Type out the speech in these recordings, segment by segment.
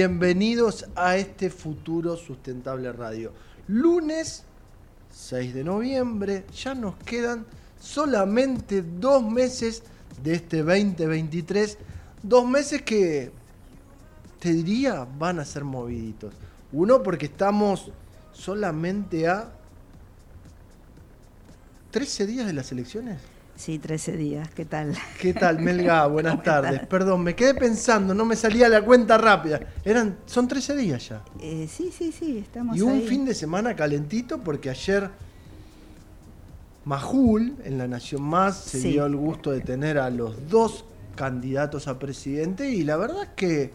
Bienvenidos a este futuro sustentable radio. Lunes 6 de noviembre, ya nos quedan solamente dos meses de este 2023, dos meses que te diría van a ser moviditos. Uno porque estamos solamente a 13 días de las elecciones. Sí, 13 días. ¿Qué tal? ¿Qué tal, Melga? Buenas tardes. Perdón, me quedé pensando, no me salía la cuenta rápida. Eran, son 13 días ya. Eh, sí, sí, sí, estamos Y un fin de semana calentito porque ayer Majul, en La Nación Más, se dio el gusto de tener a los dos candidatos a presidente y la verdad es que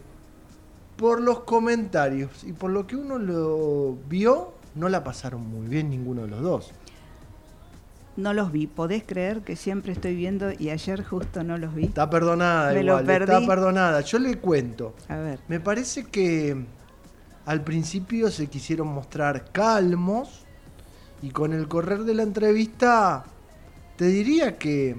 por los comentarios y por lo que uno lo vio, no la pasaron muy bien ninguno de los dos. No los vi. ¿Podés creer que siempre estoy viendo y ayer justo no los vi? Está perdonada Me igual, lo perdí. está perdonada. Yo le cuento. A ver. Me parece que al principio se quisieron mostrar calmos y con el correr de la entrevista te diría que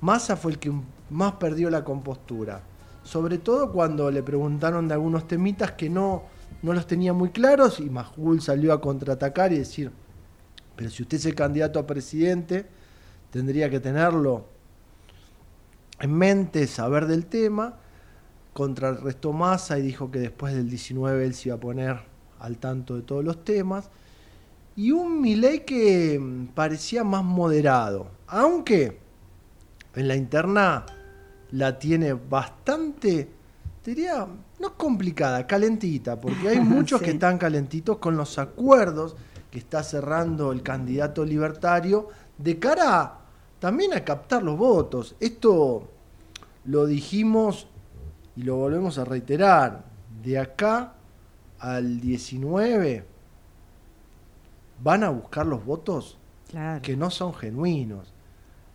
Massa fue el que más perdió la compostura. Sobre todo cuando le preguntaron de algunos temitas que no, no los tenía muy claros y Majul salió a contraatacar y decir, pero si usted es el candidato a presidente, tendría que tenerlo en mente, saber del tema. Contrarrestó Massa y dijo que después del 19 él se iba a poner al tanto de todos los temas. Y un Milei que mm, parecía más moderado, aunque en la interna la tiene bastante, diría, no complicada, calentita, porque hay muchos que están calentitos con los acuerdos que está cerrando el candidato libertario de cara también a captar los votos. Esto lo dijimos y lo volvemos a reiterar. De acá al 19 van a buscar los votos que no son genuinos.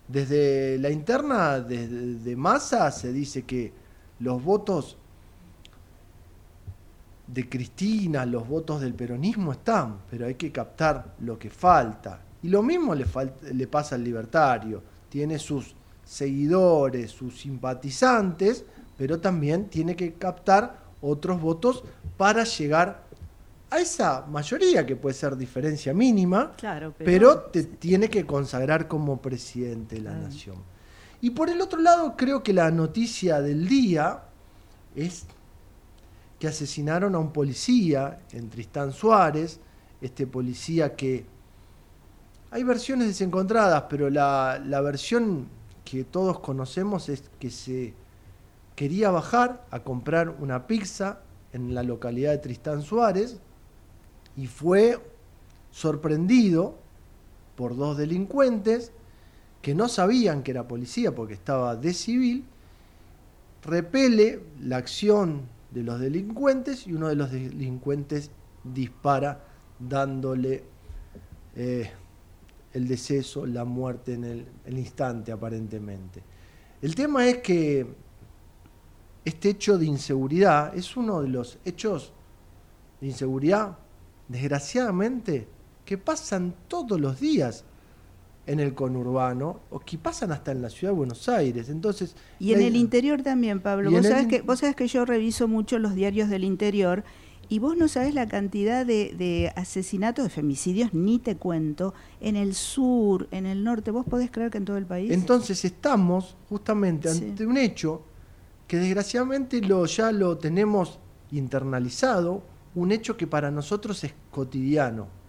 Desde la interna de, de masa se dice que los votos de Cristina, los votos del peronismo están, pero hay que captar lo que falta. Y lo mismo le, le pasa al libertario. Tiene sus seguidores, sus simpatizantes, pero también tiene que captar otros votos para llegar a esa mayoría que puede ser diferencia mínima, pero... te tiene que consagrar como presidente de la nación. Y por el otro lado, creo que la noticia del día es que asesinaron a un policía en Tristán Suárez, este policía que... Hay versiones desencontradas, pero la, la versión que todos conocemos es que se quería bajar a comprar una pizza en la localidad de Tristán Suárez y fue sorprendido por dos delincuentes que no sabían que era policía porque estaba de civil, repele la acción de los delincuentes y uno de los delincuentes dispara dándole eh, el deceso, la muerte en el, el instante aparentemente. El tema es que este hecho de inseguridad es uno de los hechos de inseguridad, desgraciadamente, que pasan todos los días en el conurbano o que pasan hasta en la ciudad de Buenos Aires. Entonces, y en el interior también, Pablo. Vos sabés, que, vos sabés que yo reviso mucho los diarios del interior y vos no sabés la cantidad de, asesinatos, de femicidios, ni te cuento, en el sur, en el norte. ¿Vos podés creer que en todo el país? Entonces estamos justamente ante un hecho que desgraciadamente lo, ya lo tenemos internalizado, un hecho que para nosotros es cotidiano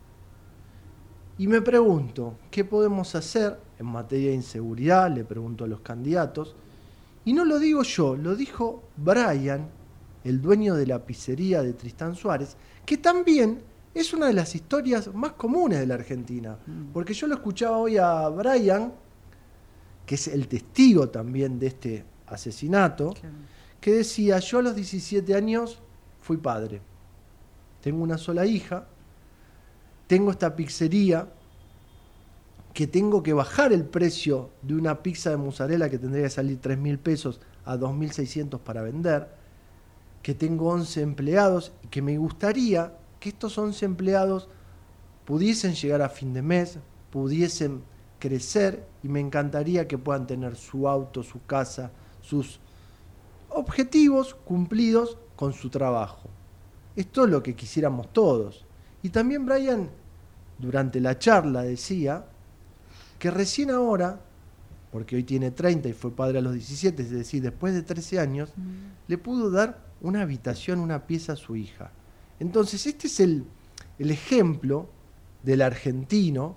y me pregunto, ¿qué podemos hacer en materia de inseguridad? Le pregunto a los candidatos. Y no lo digo yo, lo dijo Brian, el dueño de la pizzería de Tristán Suárez, que también es una de las historias más comunes de la Argentina. Mm. Porque yo lo escuchaba hoy a Brian, que es el testigo también de este asesinato, que decía, yo a los 17 años fui padre. Tengo una sola hija tengo esta pizzería que tengo que bajar el precio de una pizza de mozzarella que tendría que salir 3 mil pesos a 2.600 para vender, que tengo 11 empleados y que me gustaría que estos 11 empleados pudiesen llegar a fin de mes, pudiesen crecer y me encantaría que puedan tener su auto, su casa, sus objetivos cumplidos con su trabajo. Esto es lo que quisiéramos todos. Y también Brian durante la charla decía que recién ahora, porque hoy tiene 30 y fue padre a los 17, es decir, después de 13 años, mm. le pudo dar una habitación, una pieza a su hija. Entonces, este es el, el ejemplo del argentino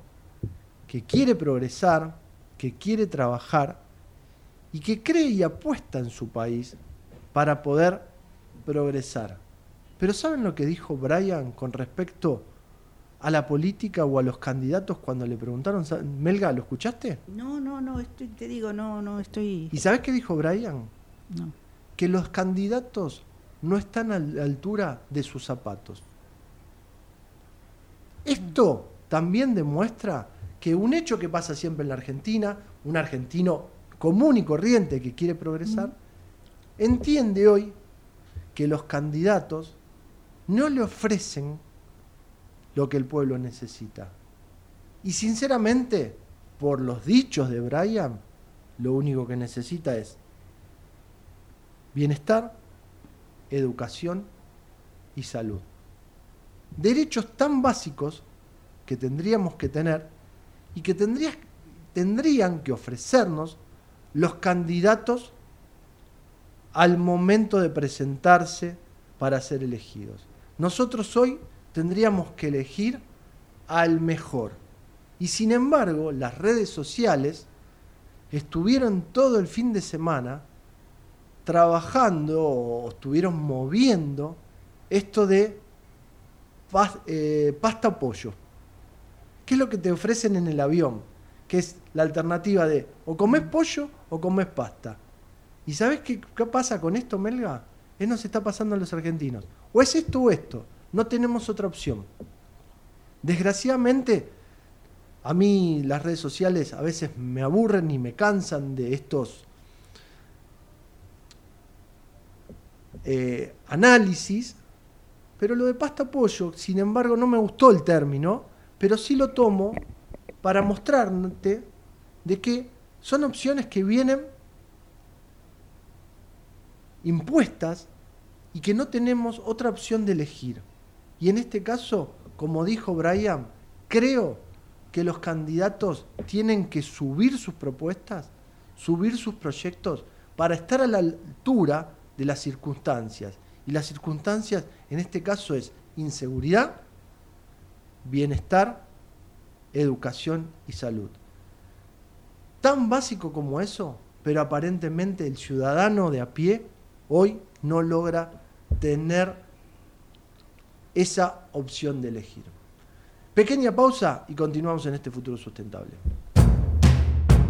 que quiere progresar, que quiere trabajar y que cree y apuesta en su país para poder progresar. Pero ¿saben lo que dijo Brian con respecto a la política o a los candidatos cuando le preguntaron, Melga, ¿lo escuchaste? No, no, no, te digo, no, no, estoy... ¿Y sabes qué dijo Brian? No. Que los candidatos no están a la altura de sus zapatos. Esto también demuestra que un hecho que pasa siempre en la Argentina, un argentino común y corriente que quiere progresar, entiende hoy que los candidatos no le ofrecen lo que el pueblo necesita. Y sinceramente, por los dichos de Brian, lo único que necesita es bienestar, educación y salud. Derechos tan básicos que tendríamos que tener y que tendrían que ofrecernos los candidatos al momento de presentarse para ser elegidos. Nosotros hoy tendríamos que elegir al mejor. Y sin embargo, las redes sociales estuvieron todo el fin de semana trabajando o estuvieron moviendo esto de eh, pasta pollo. ¿Qué es lo que te ofrecen en el avión? Que es la alternativa de o comes pollo o comes pasta. ¿Y sabes qué, qué pasa con esto, Melga? Eso nos está pasando a los argentinos. O es esto o esto. No tenemos otra opción. Desgraciadamente, a mí las redes sociales a veces me aburren y me cansan de estos eh, análisis, pero lo de pasta pollo, sin embargo, no me gustó el término, pero sí lo tomo para mostrarte de que son opciones que vienen impuestas y que no tenemos otra opción de elegir. Y en este caso, como dijo Brian, creo que los candidatos tienen que subir sus propuestas, subir sus proyectos para estar a la altura de las circunstancias. Y las circunstancias en este caso es inseguridad, bienestar, educación y salud. Tan básico como eso, pero aparentemente el ciudadano de a pie hoy no logra tener esa opción de elegir. Pequeña pausa y continuamos en este futuro sustentable.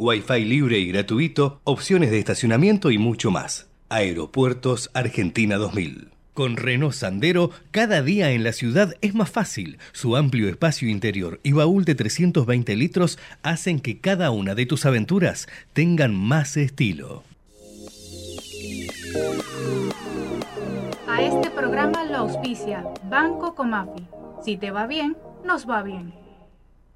Wi-Fi libre y gratuito, opciones de estacionamiento y mucho más. Aeropuertos Argentina 2000. Con Renault Sandero, cada día en la ciudad es más fácil. Su amplio espacio interior y baúl de 320 litros hacen que cada una de tus aventuras tengan más estilo. A este programa lo auspicia Banco Comafi. Si te va bien, nos va bien.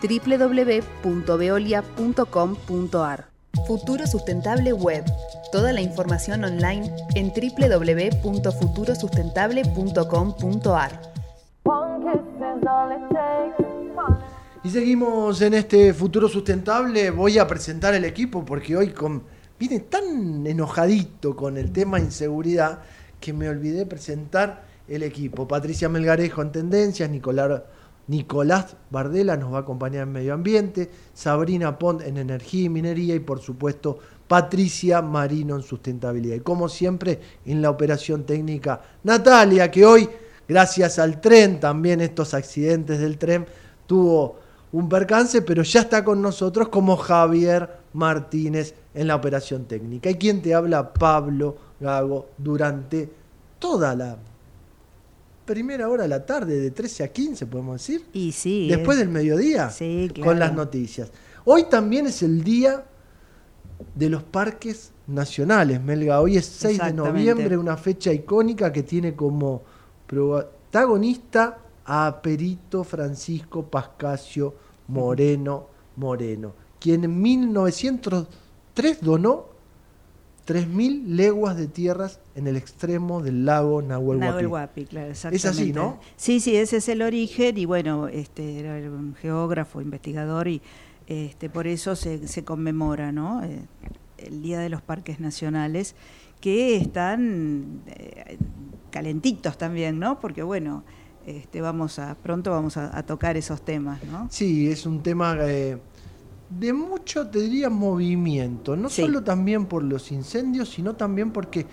www.veolia.com.ar. Futuro Sustentable Web. Toda la información online en www.futurosustentable.com.ar. Y seguimos en este futuro sustentable. Voy a presentar el equipo porque hoy con, viene tan enojadito con el tema inseguridad que me olvidé presentar el equipo. Patricia Melgarejo en Tendencias, Nicolás Nicolás Bardela nos va a acompañar en Medio Ambiente, Sabrina Pont en Energía y Minería y por supuesto Patricia Marino en Sustentabilidad. Y como siempre en la operación técnica Natalia, que hoy, gracias al tren, también estos accidentes del tren, tuvo un percance, pero ya está con nosotros como Javier Martínez en la operación técnica. Y quien te habla, Pablo Gago, durante toda la primera hora de la tarde, de 13 a 15, podemos decir. Y sí. Después del mediodía. Con las noticias. Hoy también es el día de los parques nacionales, Melga. Hoy es 6 de noviembre, una fecha icónica que tiene como protagonista a Perito Francisco Pascasio Moreno Moreno, quien en 1903 donó 3.000 leguas de tierras en el extremo del lago Nahuel Huapi. claro, Es así, ¿no? Sí, sí, ese es el origen y bueno, este era un geógrafo, investigador y este por eso se, se conmemora, ¿no? Eh, el Día de los Parques Nacionales que están eh, calentitos también, ¿no? Porque bueno, este vamos a pronto vamos a, tocar esos temas, ¿no? Sí, es un tema eh, de mucho, te diría, movimiento, no solo también por los incendios, sino también porque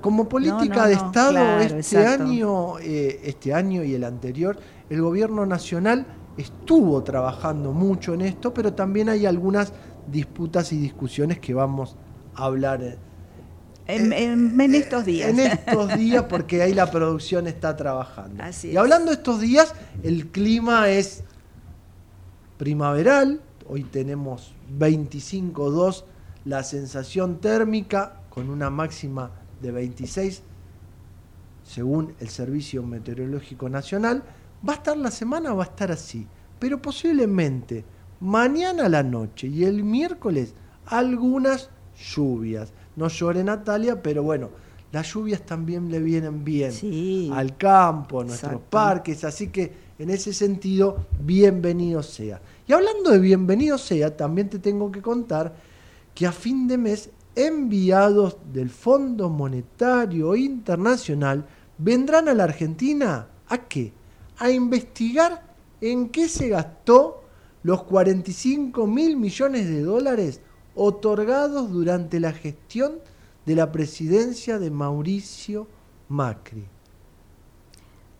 como política de Estado este año, eh, este año y el anterior, el gobierno nacional estuvo trabajando mucho en esto, pero también hay algunas disputas y discusiones que vamos a hablar En, en, estos días. En estos días, porque ahí la producción está trabajando. y hablando de estos días, el clima es primaveral. Hoy tenemos 25.2 la sensación térmica con una máxima de 26 según el Servicio Meteorológico Nacional. Va a estar la semana, va a estar así, pero posiblemente mañana a la noche y el miércoles algunas lluvias. No llore Natalia, pero bueno, las lluvias también le vienen bien al campo, a nuestros parques, así que en ese sentido, bienvenido sea. Y hablando de bienvenido sea, también te tengo que contar que a fin de mes enviados del Fondo Monetario Internacional vendrán a la Argentina a qué? A investigar en qué se gastó los 45 mil millones de dólares otorgados durante la gestión de la presidencia de Mauricio Macri.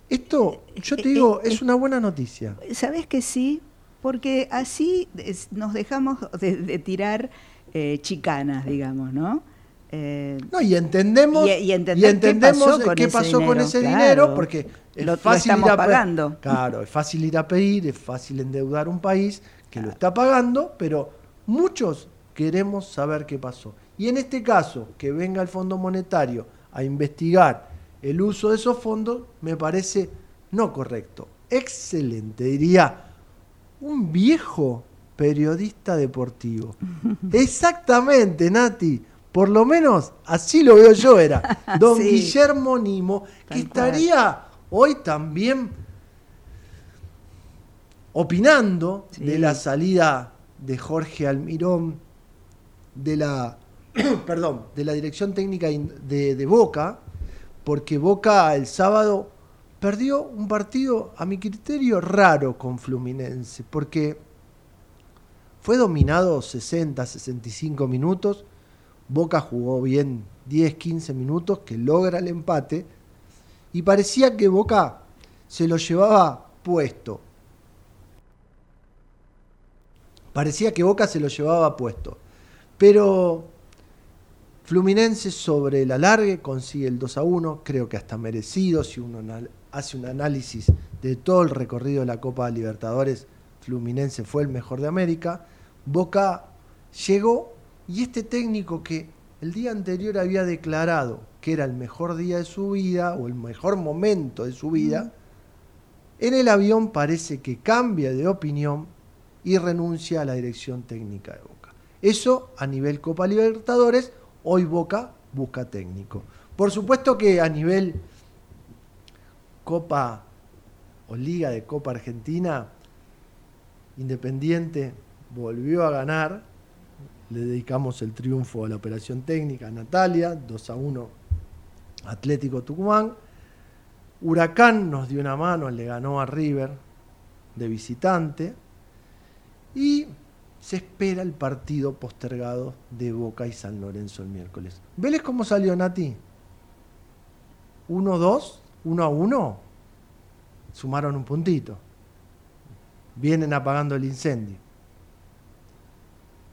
Esto, yo te eh, digo, eh, es una buena noticia. ¿Sabes que sí? Porque así nos dejamos de, tirar eh, chicanas, digamos, ¿no? no, y entendemos, y, entendemos qué pasó con ese, dinero, porque es fácil ir a pagando. Claro, es fácil ir a pedir, es fácil endeudar un país que lo está pagando, pero muchos queremos saber qué pasó. Y en este caso, que venga el Fondo Monetario a investigar el uso de esos fondos, me parece no correcto. Excelente, diría un viejo periodista deportivo. Exactamente, Nati. Por lo menos así lo veo yo, era don Guillermo Nimo, que estaría hoy también opinando de la salida de Jorge Almirón de la, perdón, de la dirección técnica de, de Boca, porque Boca el sábado perdió un partido, a mi criterio, raro con Fluminense, porque fue dominado 60, 65 minutos, Boca jugó bien 10, 15 minutos, que logra el empate, y parecía que Boca se lo llevaba puesto. Parecía que Boca se lo llevaba puesto. Pero Fluminense sobre el alargue consigue el 2 a 1, creo que hasta merecido, si uno hace un análisis de todo el recorrido de la Copa Libertadores, Fluminense fue el mejor de América. Boca llegó y este técnico que el día anterior había declarado que era el mejor día de su vida o el mejor momento de su vida, en el avión parece que cambia de opinión y renuncia a la dirección técnica de Boca. Eso a nivel Copa Libertadores, hoy Boca busca técnico. Por supuesto que a nivel Copa o Liga de Copa Argentina, Independiente volvió a ganar. Le dedicamos el triunfo a la operación técnica Natalia, 2 a 1 Atlético Tucumán. Huracán nos dio una mano, le ganó a River de visitante. Y se espera el partido postergado de Boca y San Lorenzo el miércoles. ¿Vélez cómo salió Nati? 1-2, 1-1. Sumaron un puntito. Vienen apagando el incendio.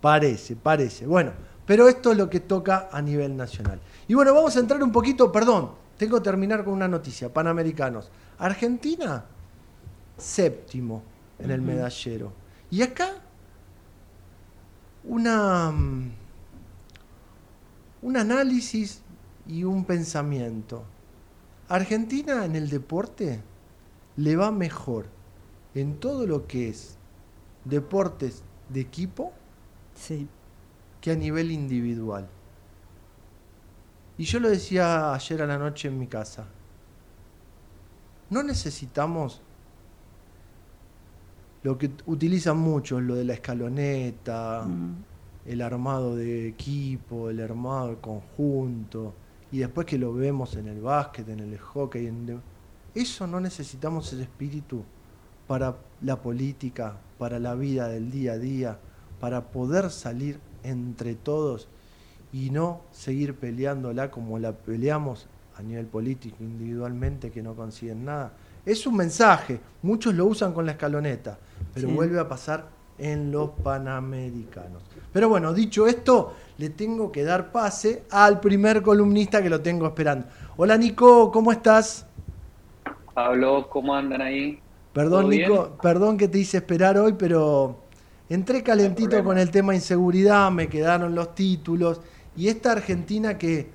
Parece, parece. Bueno, pero esto es lo que toca a nivel nacional. Y bueno, vamos a entrar un poquito, perdón, tengo que terminar con una noticia, Panamericanos. Argentina, séptimo en el medallero. Y acá una, mm, un análisis y un pensamiento. Argentina en el deporte le va mejor en todo lo que es deportes de equipo que a nivel individual. Y yo lo decía ayer a la noche en mi casa. No necesitamos lo que utilizan mucho lo de la escaloneta, mm. el armado de equipo, el armado de conjunto, y después que lo vemos en el básquet, en el hockey, en... eso no necesitamos ese espíritu para la política, para la vida del día a día, para poder salir entre todos y no seguir peleándola como la peleamos a nivel político individualmente que no consiguen nada. Es un mensaje, muchos lo usan con la escaloneta, pero vuelve a pasar en los Panamericanos. Pero bueno, dicho esto, le tengo que dar pase al primer columnista que lo tengo esperando. Hola Nico, ¿cómo estás? Pablo, ¿cómo andan ahí? Perdón Nico, perdón que te hice esperar hoy, pero entré calentito con el tema inseguridad, me quedaron los títulos y esta Argentina que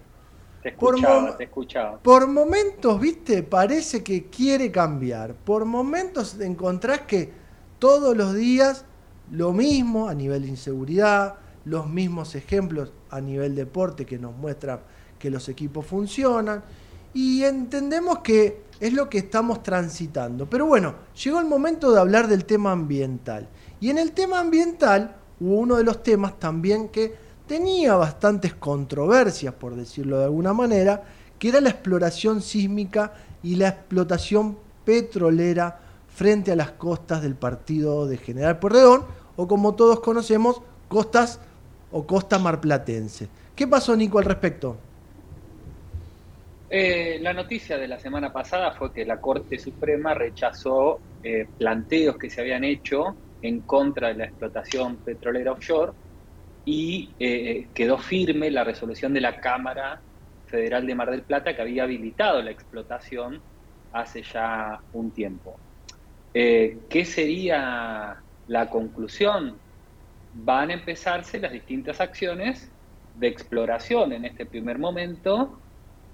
te escuchaba, te escuchaba. Por momentos, viste, parece que quiere cambiar. Por momentos encontrás que todos los días lo mismo a nivel de inseguridad, los mismos ejemplos a nivel deporte que nos muestran que los equipos funcionan. Y entendemos que es lo que estamos transitando. Pero bueno, llegó el momento de hablar del tema ambiental. Y en el tema ambiental hubo uno de los temas también que tenía bastantes controversias, por decirlo de alguna manera, que era la exploración sísmica y la explotación petrolera frente a las costas del partido de General Porredón, o como todos conocemos, costas o costa marplatense. ¿Qué pasó, Nico, al respecto? Eh, la noticia de la semana pasada fue que la Corte Suprema rechazó eh, planteos que se habían hecho en contra de la explotación petrolera offshore y eh, quedó firme la resolución de la Cámara Federal de Mar del Plata que había habilitado la explotación hace ya un tiempo. ¿Qué sería la conclusión? Van a empezarse las distintas acciones de exploración en este primer momento,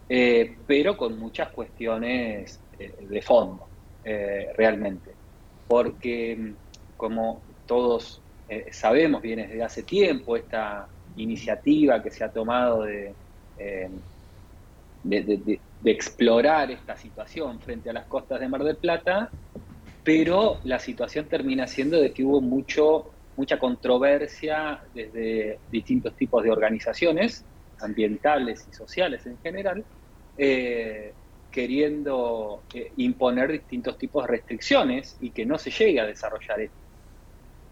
eh, pero con muchas cuestiones de fondo, realmente. Porque, como todos eh, sabemos, viene desde hace tiempo esta iniciativa que se ha tomado eh, de, de, explorar esta situación frente a las costas de Mar del Plata, pero la situación termina siendo de que hubo mucho, mucha controversia desde distintos tipos de organizaciones, ambientales y sociales en general, eh, queriendo imponer distintos tipos de restricciones y que no se llegue a desarrollar esto.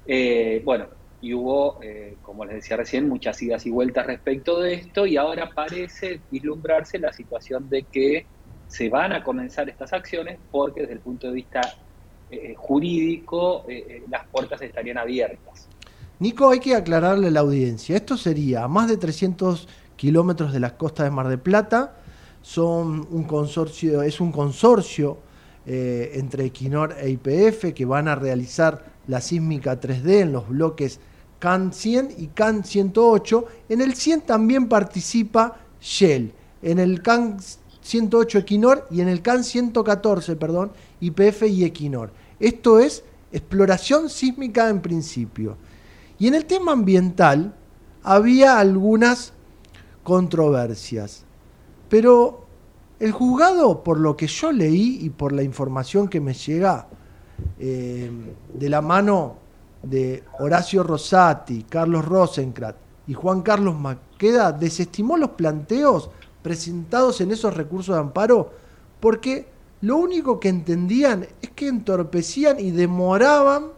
Eh, bueno, y hubo, eh, como les decía recién, muchas idas y vueltas respecto de esto y ahora parece vislumbrarse la situación de que se van a comenzar estas acciones porque desde el punto de vista eh, jurídico las puertas estarían abiertas. Nico, hay que aclararle a la audiencia. Esto sería a más de 300 kilómetros de las costas de Mar del Plata. Son un consorcio, es un consorcio entre Equinor e IPF que van a realizar la sísmica 3D en los bloques CAN 100 y CAN 108. En el 100 también participa Shell. En el CAN 108 Equinor y en el CAN 114, perdón, IPF y Equinor. Esto es exploración sísmica en principio. Y en el tema ambiental había algunas controversias. Pero el juzgado, por lo que yo leí y por la información que me llega, eh, de la mano de Horacio Rosati, Carlos Rosencrat y Juan Carlos Maqueda, desestimó los planteos presentados en esos recursos de amparo porque lo único que entendían es que entorpecían y demoraban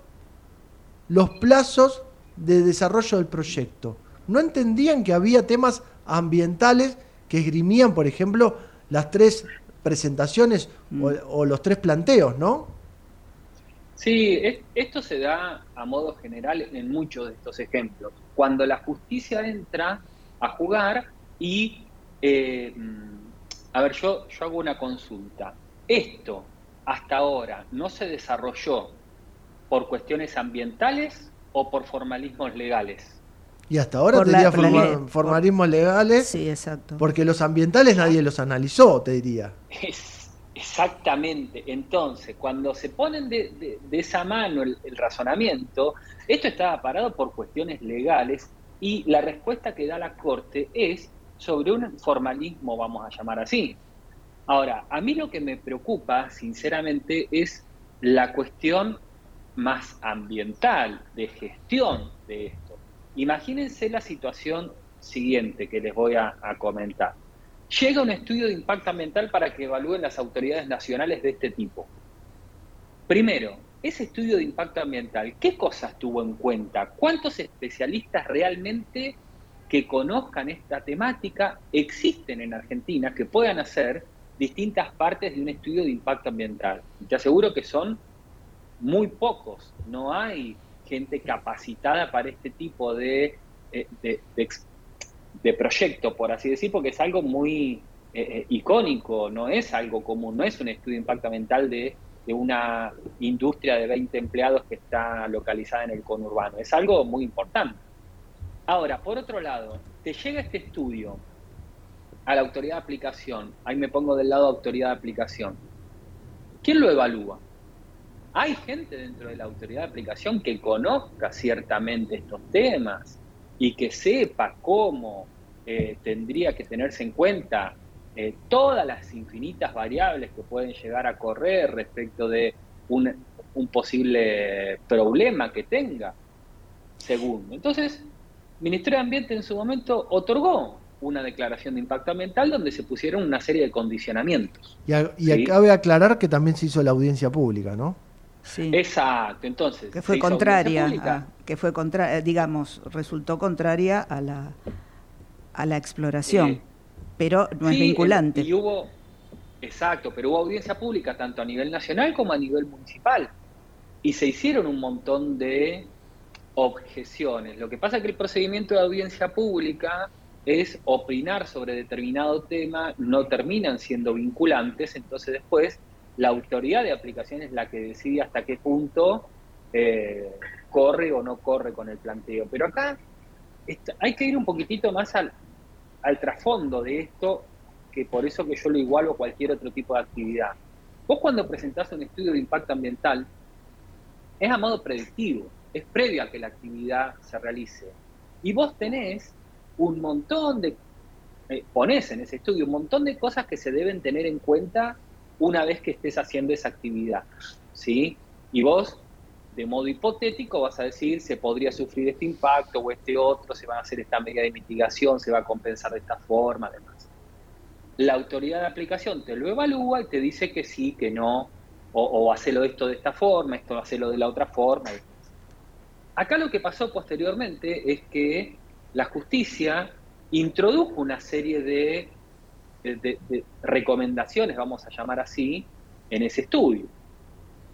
los plazos de desarrollo del proyecto. No entendían que había temas ambientales que esgrimían, por ejemplo, las tres presentaciones o, o los tres planteos, ¿no? Sí, esto se da a modo general en muchos de estos ejemplos. Cuando la justicia entra a jugar y, eh, a ver, yo, yo hago una consulta. Esto hasta ahora no se desarrolló por cuestiones ambientales o por formalismos legales. Y hasta ahora tenía formalismos legales. Sí, exacto. Porque los ambientales nadie los analizó, te diría. Exactamente. Entonces, cuando se ponen de, esa mano el, razonamiento, esto estaba parado por cuestiones legales y la respuesta que da la Corte es sobre un formalismo, vamos a llamar así. Ahora, a mí lo que me preocupa, sinceramente, es la cuestión más ambiental, de gestión de esto. Imagínense la situación siguiente que les voy a comentar llega un estudio de impacto ambiental para que evalúen las autoridades nacionales de este tipo. Primero, ese estudio de impacto ambiental, ¿qué cosas tuvo en cuenta? ¿Cuántos especialistas realmente que conozcan esta temática existen en Argentina que puedan hacer distintas partes de un estudio de impacto ambiental? te aseguro que son muy pocos, no hay gente capacitada para este tipo de, eh, de, proyecto, por así decir, porque es algo muy eh, icónico, no es algo común, no es un estudio de impacto ambiental de, de una industria de 20 empleados que está localizada en el conurbano, es algo muy importante. Ahora, por otro lado, te llega este estudio a la autoridad de aplicación, ahí me pongo del lado de autoridad de aplicación, ¿quién lo evalúa? Hay gente dentro de la autoridad de aplicación que conozca ciertamente estos temas y que sepa cómo eh, tendría que tenerse en cuenta eh, todas las infinitas variables que pueden llegar a correr respecto de un, un posible problema que tenga. Segundo, entonces, Ministerio de Ambiente en su momento otorgó una declaración de impacto ambiental donde se pusieron una serie de condicionamientos. Y, y cabe aclarar que también se hizo la audiencia pública, ¿no? Sí. Exacto, entonces. Que fue contraria, que fue contra, eh, digamos, resultó contraria a la, a la exploración, eh, pero no es vinculante. Y hubo, exacto, pero hubo audiencia pública tanto a nivel nacional como a nivel municipal. Y se hicieron un montón de objeciones. Lo que pasa es que el procedimiento de audiencia pública es opinar sobre determinado tema, no terminan siendo vinculantes, entonces después la autoridad de aplicación es la que decide hasta qué punto eh, corre o no corre con el planteo. Pero acá hay que ir un poquitito más al, trasfondo de esto, que por eso que yo lo igualo a cualquier otro tipo de actividad. Vos cuando presentás un estudio de impacto ambiental, es a modo predictivo, es previo a que la actividad se realice. Y vos tenés un montón de, eh, ponés en ese estudio un montón de cosas que se deben tener en cuenta una vez que estés haciendo esa actividad, ¿sí? Y vos, de modo hipotético, vas a decir, se podría sufrir este impacto o este otro, se va a hacer esta medida de mitigación, se va a compensar de esta forma, además. La autoridad de aplicación te lo evalúa y te dice que sí, que no, o, o hacelo esto de esta forma, esto hacelo de la otra forma. Acá lo que pasó posteriormente es que la justicia introdujo una serie de, recomendaciones, vamos a llamar así, en ese estudio.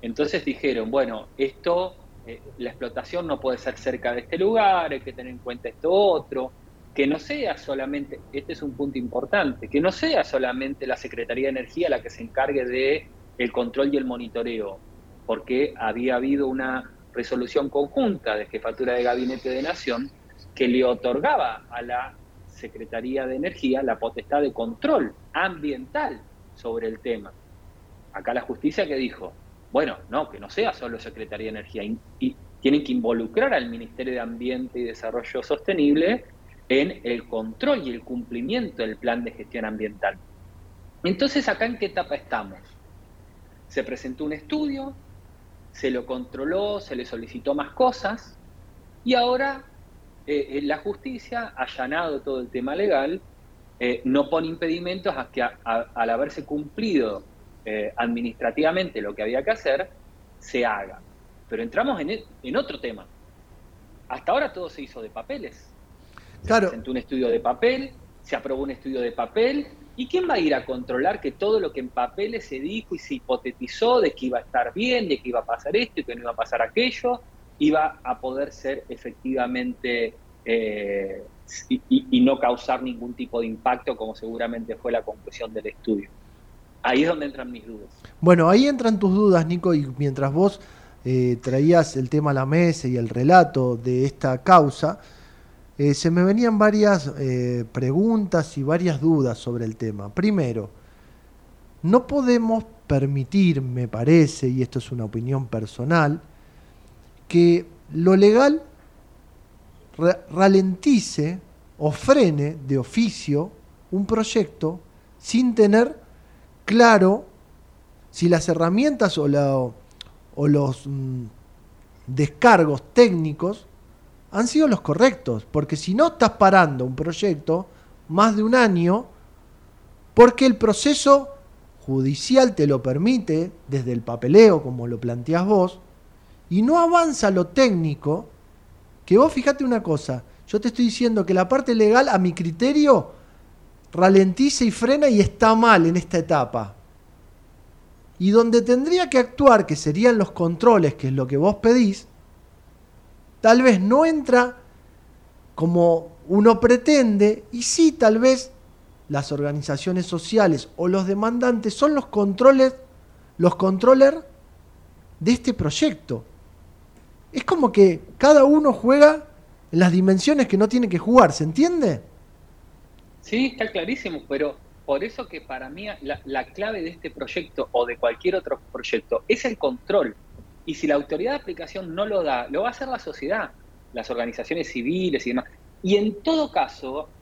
Entonces dijeron, bueno, esto, eh, la explotación no puede ser cerca de este lugar, hay que tener en cuenta esto otro, que no sea solamente, este es un punto importante, que no sea solamente la Secretaría de Energía la que se encargue de el control y el monitoreo, porque había habido una resolución conjunta de jefatura de gabinete de nación que le otorgaba a la Secretaría de Energía la potestad de control ambiental sobre el tema. Acá la justicia que dijo, bueno, no, que no sea solo Secretaría de Energía, y, tienen que involucrar al Ministerio de Ambiente y Desarrollo Sostenible en el control y el cumplimiento del plan de gestión ambiental. Entonces, acá en qué etapa estamos? Se presentó un estudio, se lo controló, se le solicitó más cosas, y ahora eh, la justicia, allanado todo el tema legal, eh, no pone impedimentos a que al haberse cumplido eh, administrativamente lo que había que hacer, se haga. Pero entramos en, e, en otro tema. Hasta ahora todo se hizo de papeles. Se presentó un estudio de papel, se aprobó un estudio de papel, ¿y quién va a ir a controlar que todo lo que en papeles se dijo y se hipotetizó de que iba a estar bien, de que iba a pasar esto y que no iba a pasar aquello, iba a poder ser efectivamente eh, y, no causar ningún tipo de impacto, como seguramente fue la conclusión del estudio. Ahí es donde entran mis dudas. Bueno, ahí entran tus dudas, Nico, y mientras vos eh, traías el tema a la mesa y el relato de esta causa, eh, se me venían varias preguntas y varias dudas sobre el tema. Primero, no podemos permitir, me parece, y esto es una opinión personal, que lo legal ralentice o frene de oficio un proyecto sin tener claro si las herramientas o, los mm, descargos técnicos han sido los correctos. Porque si no estás parando un proyecto más de un año, porque el proceso judicial te lo permite, desde el papeleo, como lo planteas vos, y no avanza lo técnico, que vos fíjate una cosa, yo te estoy diciendo que la parte legal, a mi criterio, ralentiza y frena y está mal en esta etapa. Y donde tendría que actuar, que serían los controles, que es lo que vos pedís, tal vez no entra como uno pretende y sí tal vez las organizaciones sociales o los demandantes son los controles los controllers de este proyecto. Es como que cada uno juega en las dimensiones que no tiene que jugar, ¿se entiende? Sí, está clarísimo, pero por eso que para mí la, clave de este proyecto o de cualquier otro proyecto es el control. Y si la autoridad de aplicación no lo da, lo va a hacer la sociedad, las organizaciones civiles y demás. Y en todo caso,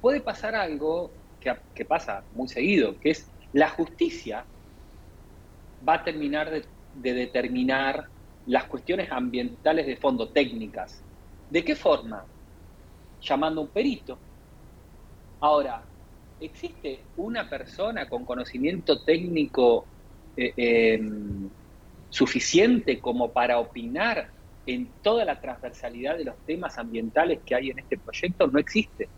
puede pasar algo que, pasa muy seguido, que es la justicia va a terminar de, determinar las cuestiones ambientales de fondo, técnicas. ¿De qué forma? Llamando a un perito. Ahora, ¿existe una persona con conocimiento técnico eh, em, suficiente como para opinar en toda la transversalidad de los temas ambientales que hay en este proyecto? No existe.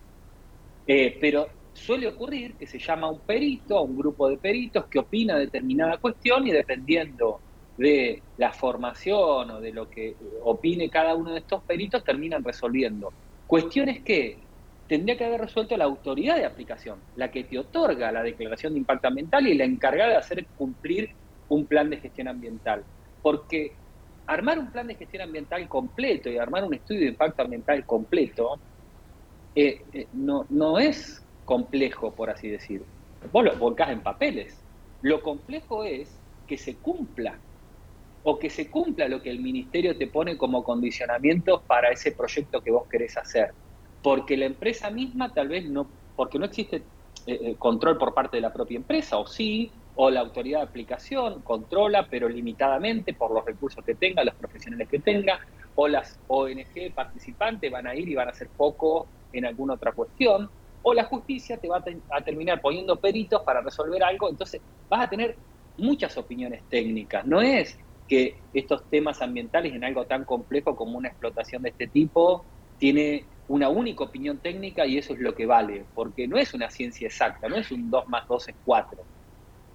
Eh, pero suele ocurrir que se llama un perito, a un grupo de peritos que opina determinada cuestión y dependiendo de la formación o de lo que opine cada uno de estos peritos terminan resolviendo cuestiones que tendría que haber resuelto la autoridad de aplicación, la que te otorga la declaración de impacto ambiental y la encargada de hacer cumplir un plan de gestión ambiental. Porque armar un plan de gestión ambiental completo y armar un estudio de impacto ambiental completo eh, eh, no, no es complejo, por así decir. Vos lo volcás en papeles. Lo complejo es que se cumpla o que se cumpla lo que el ministerio te pone como condicionamiento para ese proyecto que vos querés hacer. Porque la empresa misma tal vez no, porque no existe eh, eh, control por parte de la propia empresa, o sí, o la autoridad de aplicación controla, pero limitadamente por los recursos que tenga, los profesionales que tenga, o las ONG participantes van a ir y van a hacer poco en alguna otra cuestión o la justicia te va a, terminar poniendo peritos para resolver algo, entonces vas a tener muchas opiniones técnicas. No es que estos temas ambientales en algo tan complejo como una explotación de este tipo tiene una única opinión técnica y eso es lo que vale, porque no es una ciencia exacta, no es un 2 más 2 es 4.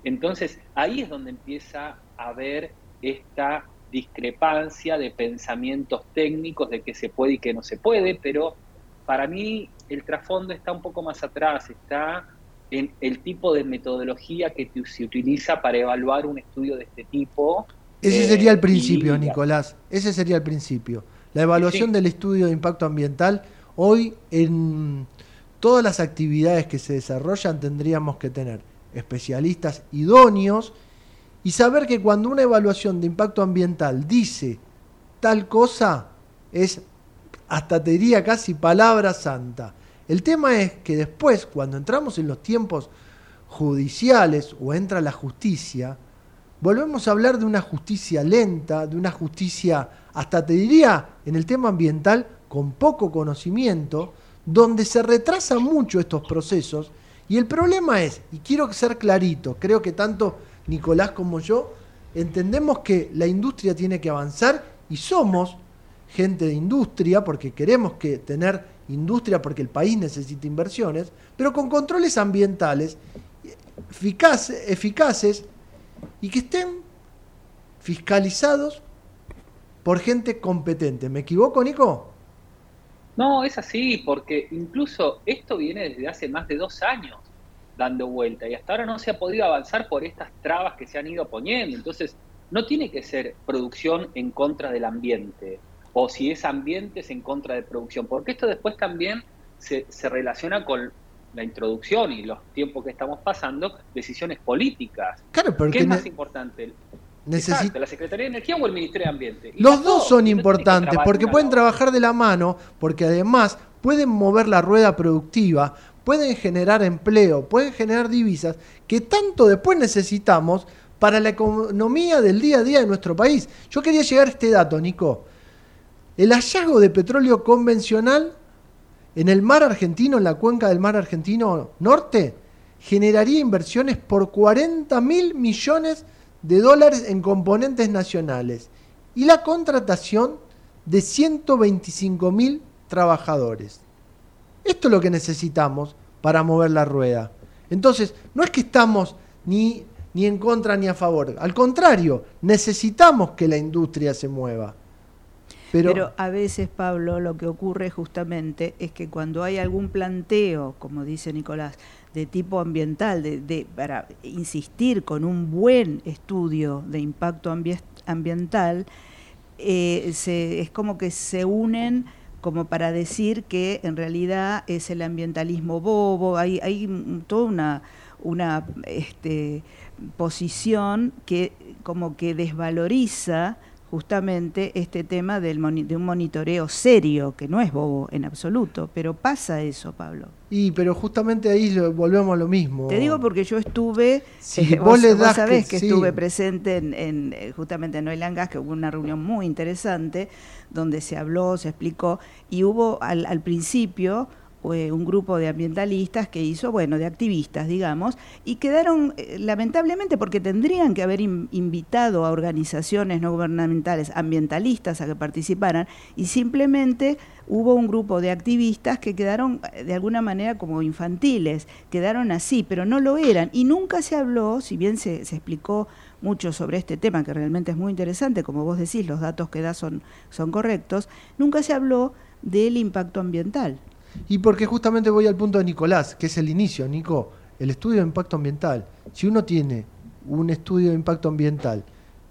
Entonces ahí es donde empieza a haber esta discrepancia de pensamientos técnicos de que se puede y que no se puede, pero para mí el trasfondo está un poco más atrás, está en el tipo de metodología que se utiliza para evaluar un estudio de este tipo. Ese eh, sería el principio, Nicolás, ese sería el principio. La evaluación del estudio de impacto ambiental, hoy en todas las actividades que se desarrollan tendríamos que tener especialistas idóneos y saber que cuando una evaluación de impacto ambiental dice tal cosa, es hasta te diría casi palabra santa. El tema es que después, cuando entramos en los tiempos judiciales o entra la justicia, volvemos a hablar de una justicia lenta, de una justicia, hasta te diría, en el tema ambiental, con poco conocimiento, donde se retrasan mucho estos procesos. Y el problema es, y quiero ser clarito, creo que tanto Nicolás como yo entendemos que la industria tiene que avanzar y somos gente de industria, porque queremos que tener industria porque el país necesita inversiones, pero con controles ambientales eficaces y que estén fiscalizados por gente competente. ¿Me equivoco, Nico? No, es así, porque incluso esto viene desde hace más de dos años dando vuelta y hasta ahora no se ha podido avanzar por estas trabas que se han ido poniendo. Entonces, no tiene que ser producción en contra del ambiente o si es ambiente es en contra de producción, porque esto después también se, relaciona con la introducción y los tiempos que estamos pasando, decisiones políticas. Claro, ¿Qué es más importante? Necesita... ¿La Secretaría de Energía o el Ministerio de Ambiente? Los dos son importantes porque pueden trabajar de la mano, porque además pueden mover la rueda productiva, pueden generar empleo, pueden generar divisas que tanto después necesitamos para la economía del día a día de nuestro país. Yo quería llegar a este dato, Nico. El hallazgo de petróleo convencional en el mar argentino, en la cuenca del mar argentino norte, generaría inversiones por 40 mil millones de dólares en componentes nacionales y la contratación de 125 mil trabajadores. Esto es lo que necesitamos para mover la rueda. Entonces, no es que estamos ni, ni en contra ni a favor, al contrario, necesitamos que la industria se mueva. Pero, a veces, Pablo, lo que ocurre justamente es que cuando hay algún planteo, como dice Nicolás, de tipo ambiental, de, para insistir con un buen estudio de impacto ambiental, eh, es como que se unen como para decir que en realidad es el ambientalismo bobo, hay, hay toda una, una este, posición que como que desvaloriza justamente este tema del de un monitoreo serio, que no es bobo en absoluto, pero pasa eso, Pablo. Y pero justamente ahí volvemos a lo mismo. Te digo porque yo estuve, eh, vos, le sabés que, estuve presente en, eh, justamente en Oil Gas, que hubo una reunión muy interesante donde se habló, se explicó, y hubo al, al principio un grupo de ambientalistas que hizo, bueno, de activistas, digamos, y quedaron, eh, lamentablemente, porque tendrían que haber invitado a organizaciones no gubernamentales ambientalistas a que participaran, y simplemente hubo un grupo de activistas que quedaron eh, de alguna manera como infantiles, quedaron así, pero no lo eran, y nunca se habló, si bien se, se explicó mucho sobre este tema, que realmente es muy interesante, como vos decís, los datos que da son, son correctos, nunca se habló del impacto ambiental. Y porque justamente voy al punto de Nicolás, que es el inicio, Nico, el estudio de impacto ambiental. Si uno tiene un estudio de impacto ambiental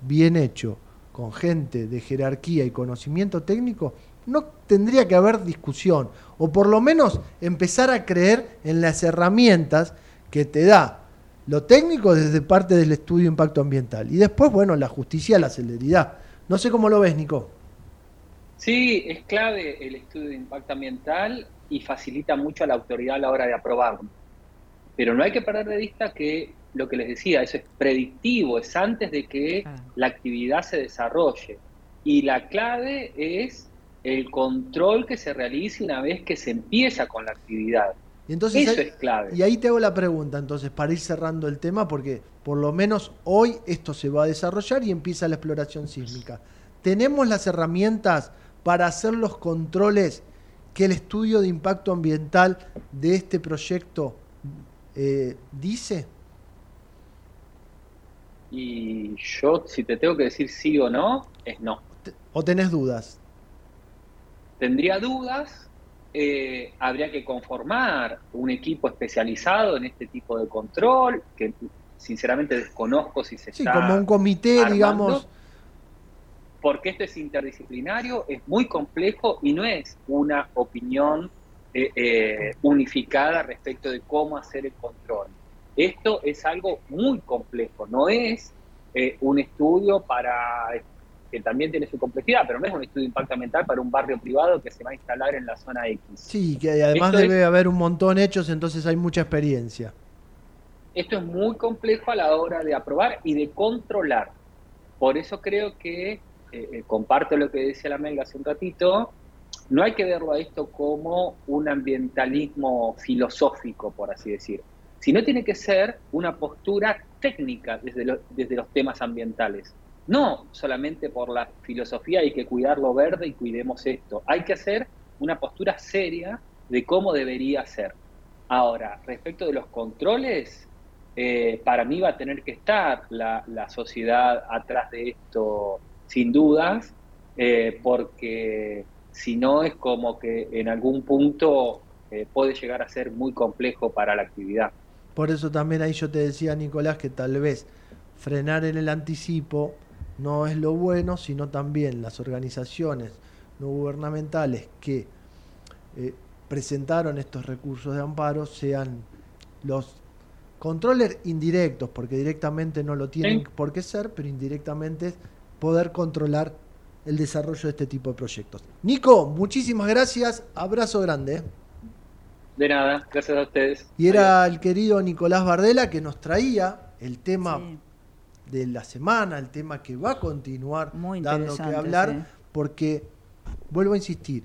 bien hecho, con gente de jerarquía y conocimiento técnico, no tendría que haber discusión, o por lo menos empezar a creer en las herramientas que te da lo técnico desde parte del estudio de impacto ambiental. Y después, bueno, la justicia, la celeridad. No sé cómo lo ves, Nico. Sí, es clave el estudio de impacto ambiental y facilita mucho a la autoridad a la hora de aprobarlo. Pero no hay que perder de vista que lo que les decía, eso es predictivo, es antes de que la actividad se desarrolle. Y la clave es el control que se realice una vez que se empieza con la actividad. Y entonces, Eso es clave. Y ahí te hago la pregunta, entonces, para ir cerrando el tema, porque por lo menos hoy esto se va a desarrollar y empieza la exploración sísmica. ¿Tenemos las herramientas para hacer los controles que el estudio de impacto ambiental de este proyecto eh, dice? Y yo, si te tengo que decir sí o no, es no. ¿O tenés dudas? Tendría dudas. Eh, habría que conformar un equipo especializado en este tipo de control, que sinceramente desconozco si se sí, como un comité, digamos porque esto es interdisciplinario, es muy complejo y no es una opinión eh, eh, unificada respecto de cómo hacer el control. Esto es algo muy complejo, no es eh, un estudio para que también tiene su complejidad, pero no es un estudio de impacto ambiental para un barrio privado que se va a instalar en la zona X. Sí, que además debe haber un montón hechos, entonces hay mucha experiencia. Esto es muy complejo a la hora de aprobar y de controlar. Por eso creo que eh, eh, comparto lo que decía la Melga hace un ratito, no hay que verlo a esto como un ambientalismo filosófico, por así decir, sino tiene que ser una postura técnica desde, desde los temas ambientales. No solamente por la filosofía hay que cuidar lo verde y cuidemos esto, hay que hacer una postura seria de cómo debería ser. Ahora, respecto de los controles, eh, para mí va a tener que estar la, la sociedad atrás de esto sin dudas, eh, porque si no es como que en algún punto eh, puede llegar a ser muy complejo para la actividad. Por eso también ahí yo te decía, Nicolás, que tal vez frenar en el anticipo no es lo bueno, sino también las organizaciones no gubernamentales que eh, presentaron estos recursos de amparo sean los controles indirectos, porque directamente no lo tienen por qué ser, pero indirectamente poder controlar el desarrollo de este tipo de proyectos. Nico, muchísimas gracias, abrazo grande. De nada, gracias a ustedes. Y era el querido Nicolás Bardela que nos traía el tema de la semana, el tema que va a continuar dando que hablar, porque, vuelvo a insistir,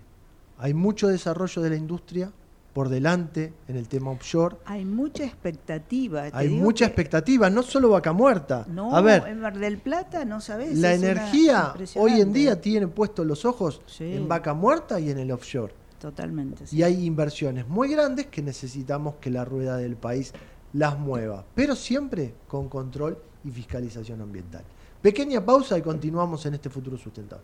hay mucho desarrollo de la industria, por delante en el tema offshore. Hay mucha expectativa. Hay mucha expectativa, no solo vaca muerta. No, a ver, en Mar del Plata no sabes. La energía hoy en día tiene puestos los ojos en vaca muerta y en el offshore. Totalmente. Y hay inversiones muy grandes que necesitamos que la rueda del país las mueva, pero siempre con control y fiscalización ambiental. Pequeña pausa y continuamos en este futuro sustentable.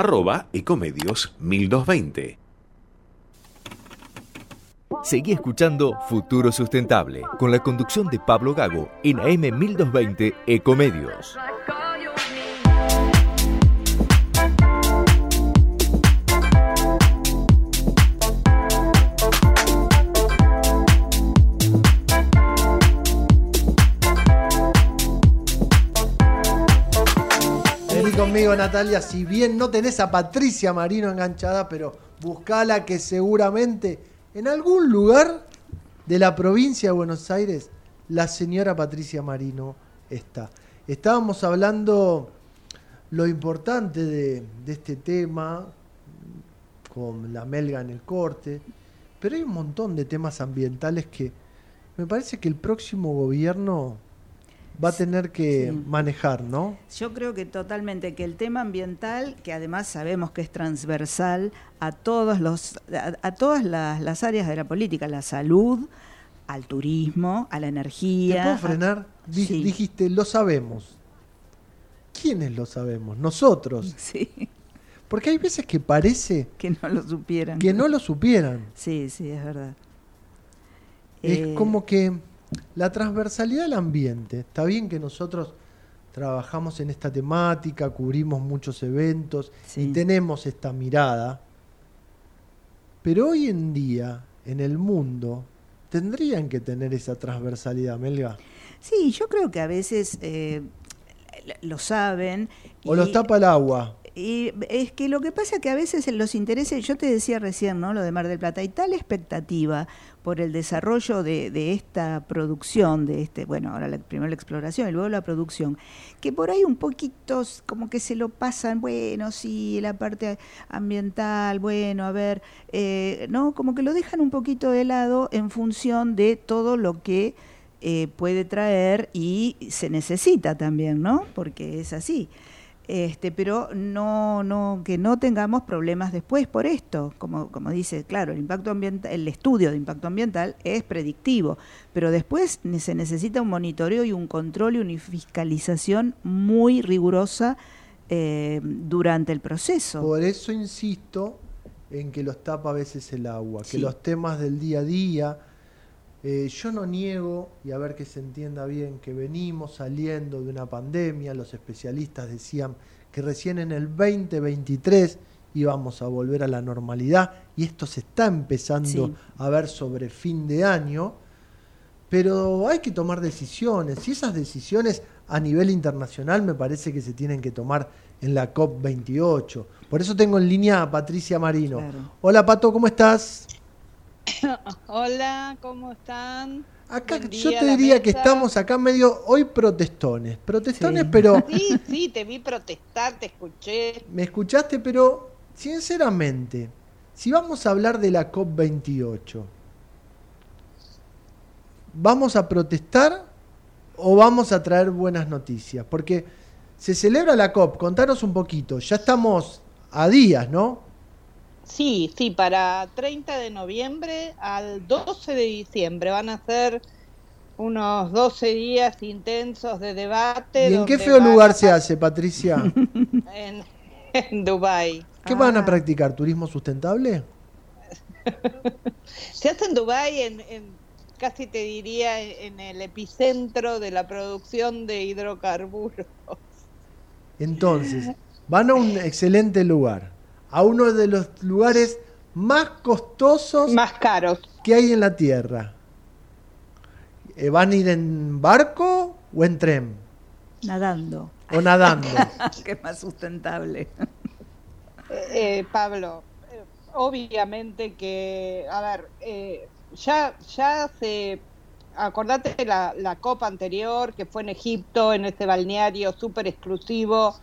arroba ecomedios 1220. Seguí escuchando Futuro Sustentable con la conducción de Pablo Gago en AM 1220 Ecomedios. Conmigo, Natalia. Si bien no tenés a Patricia Marino enganchada, pero buscala que seguramente en algún lugar de la provincia de Buenos Aires la señora Patricia Marino está. Estábamos hablando lo importante de, de este tema con la melga en el corte, pero hay un montón de temas ambientales que me parece que el próximo gobierno va a tener que manejar, ¿no? Yo creo que totalmente, que el tema ambiental, que además sabemos que es transversal a todos los, a, todas las, áreas de la política, la salud, al turismo, a la energía. ¿Te puedo frenar? Dijiste, lo sabemos. ¿Quiénes lo sabemos? Nosotros. Sí. Porque hay veces que parece... Que no lo supieran. Que no lo supieran. Sí, sí, es verdad. Es eh, como que la transversalidad del ambiente. Está bien que nosotros trabajamos en esta temática, cubrimos muchos eventos y tenemos esta mirada, pero hoy en día, en el mundo, tendrían que tener esa transversalidad, Melga. Sí, yo creo que a veces eh, lo saben. O los tapa el agua. Y es que lo que pasa es que a veces los intereses, yo te decía recién, ¿no? Lo de Mar del Plata, hay tal expectativa por el desarrollo de, esta producción, de este, bueno, ahora la, primero la exploración y luego la producción, que por ahí un poquito como que se lo pasan, bueno, sí, la parte ambiental, bueno, a ver, eh, ¿no? Como que lo dejan un poquito de lado en función de todo lo que eh, puede traer y se necesita también, ¿no? Porque es así este, pero no, no, que no tengamos problemas después por esto. Como, como dice, claro, el impacto ambiental, el estudio de impacto ambiental es predictivo, pero después se necesita un monitoreo y un control y una fiscalización muy rigurosa eh, durante el proceso. Por eso insisto en que los tapa a veces el agua, que los temas del día a día, eh, yo no niego, y a ver que se entienda bien, que venimos saliendo de una pandemia, los especialistas decían que recién en el 2023 íbamos a volver a la normalidad, y esto se está empezando a ver sobre fin de año, pero hay que tomar decisiones, y esas decisiones a nivel internacional me parece que se tienen que tomar en la COP28. Por eso tengo en línea a Patricia Marino. Hola Pato, ¿cómo estás? Hola, ¿cómo están? Acá yo te diría que estamos acá medio hoy protestones, protestones, pero Sí, sí, te vi protestar, te escuché. Me escuchaste, pero sinceramente, si vamos a hablar de la COP28, ¿vamos a protestar o vamos a traer buenas noticias? Porque se celebra la COP, contanos un poquito, ya estamos a días, ¿no? Sí, sí, para 30 de noviembre al 12 de diciembre van a ser unos 12 días intensos de debate. ¿Y en qué feo lugar se hace, Patricia? En, en Dubái. ¿Qué van a Ah. practicar? ¿Turismo sustentable? Se hace en Dubái, en, en- casi te diría en el epicentro de la producción de hidrocarburos. Entonces, van a un excelente lugar, a uno de los lugares más costosos más caros que hay en la Tierra. Eh, ¿Van a ir en barco o en tren? Nadando. O nadando. que es más sustentable. Eh, Pablo, eh, obviamente que, a ver, eh, ya, ya se, acordate la, la copa anterior que fue en Egipto, en ese balneario súper exclusivo,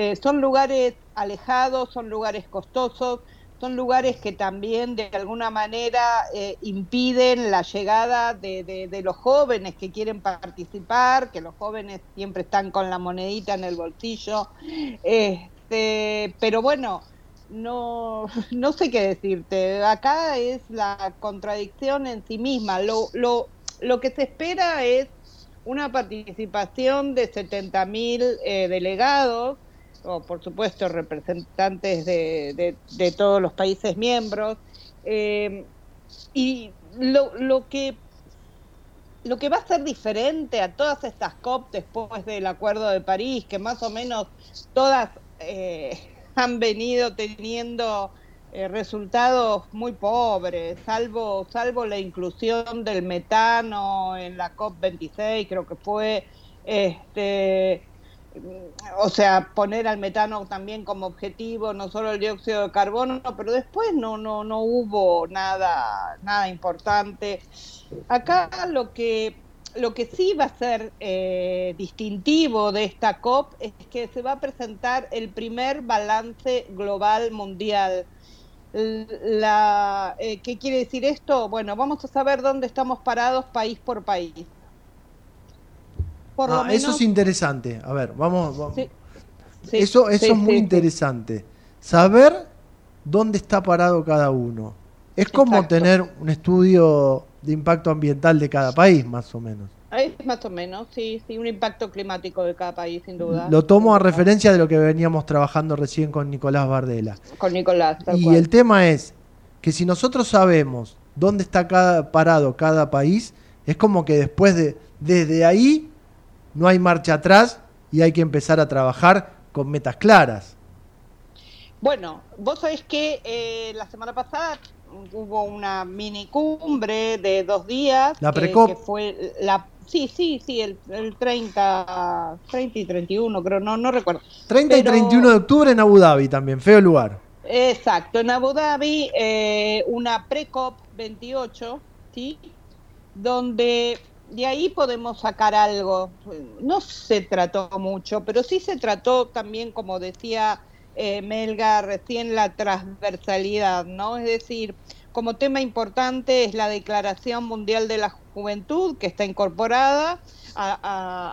Eh, son lugares alejados, son lugares costosos, son lugares que también de alguna manera eh, impiden la llegada de, de- de los jóvenes que quieren participar, que los jóvenes siempre están con la monedita en el bolsillo. Este, pero bueno, no, no sé qué decirte. Acá es la contradicción en sí misma. Lo, lo, lo que se espera es una participación de 70.000 eh, delegados, o por supuesto representantes de, de- todos los países miembros. eh, y lo, lo que lo que va a ser diferente a todas estas COP después del Acuerdo de París, que más o menos todas eh, han venido teniendo eh, resultados muy pobres, salvo, salvo la inclusión del metano en la COP26, creo que fue, este, o sea, poner al metano también como objetivo, no solo el dióxido de carbono, pero después no, no, no hubo nada, nada importante. Acá lo que, lo que sí va a ser eh, distintivo de esta COP es que se va a presentar el primer balance global mundial. La, eh, ¿Qué quiere decir esto? Bueno, vamos a saber dónde estamos parados país por país. Por lo Ah, eso es interesante. A ver, vamos. vamos. Sí. Sí, eso eso sí, es muy interesante. Saber dónde está parado cada uno. Es como Exacto. tener un estudio de impacto ambiental de cada país, más o menos. Es más o menos, sí, sí, un impacto climático de cada país, sin duda. Lo tomo a referencia de lo que veníamos trabajando recién con Nicolás Bardela. Con Nicolás, tal Y cual. el tema es que si nosotros sabemos dónde está cada, parado cada país, es como que después de desde ahí no hay marcha atrás y hay que empezar a trabajar con metas claras. Bueno, vos sabés que eh, la semana pasada hubo una mini cumbre de dos días. La que- Precop. Que fue la. Sí, sí, sí, el, el 30, 30 y 31, creo, no, no recuerdo. 30 y Pero- 31 de octubre en Abu Dhabi también, feo lugar. Exacto, en Abu Dhabi, eh, una pre-COP 28, ¿sí? Donde de ahí podemos sacar algo. No se trató mucho, pero sí se trató también, como decía eh, Melga recién, la transversalidad, ¿no? Es decir, como tema importante es la Declaración Mundial de la Juventud, que está incorporada a,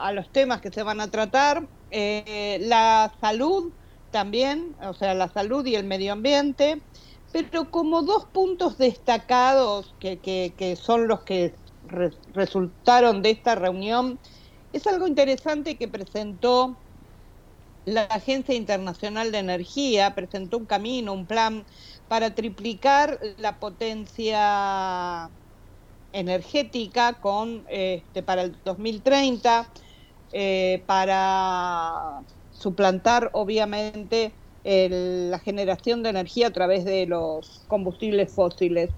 a- a los temas que se van a tratar, eh, la salud también, o sea, la salud y el medio ambiente, pero como dos puntos destacados que, que- que son los que re- resultaron de esta reunión, es algo interesante que presentó la Agencia Internacional de Energía, presentó un camino, un plan para triplicar la potencia energética con este para el 2030 eh, para suplantar obviamente la generación de energía a través de los combustibles fósiles.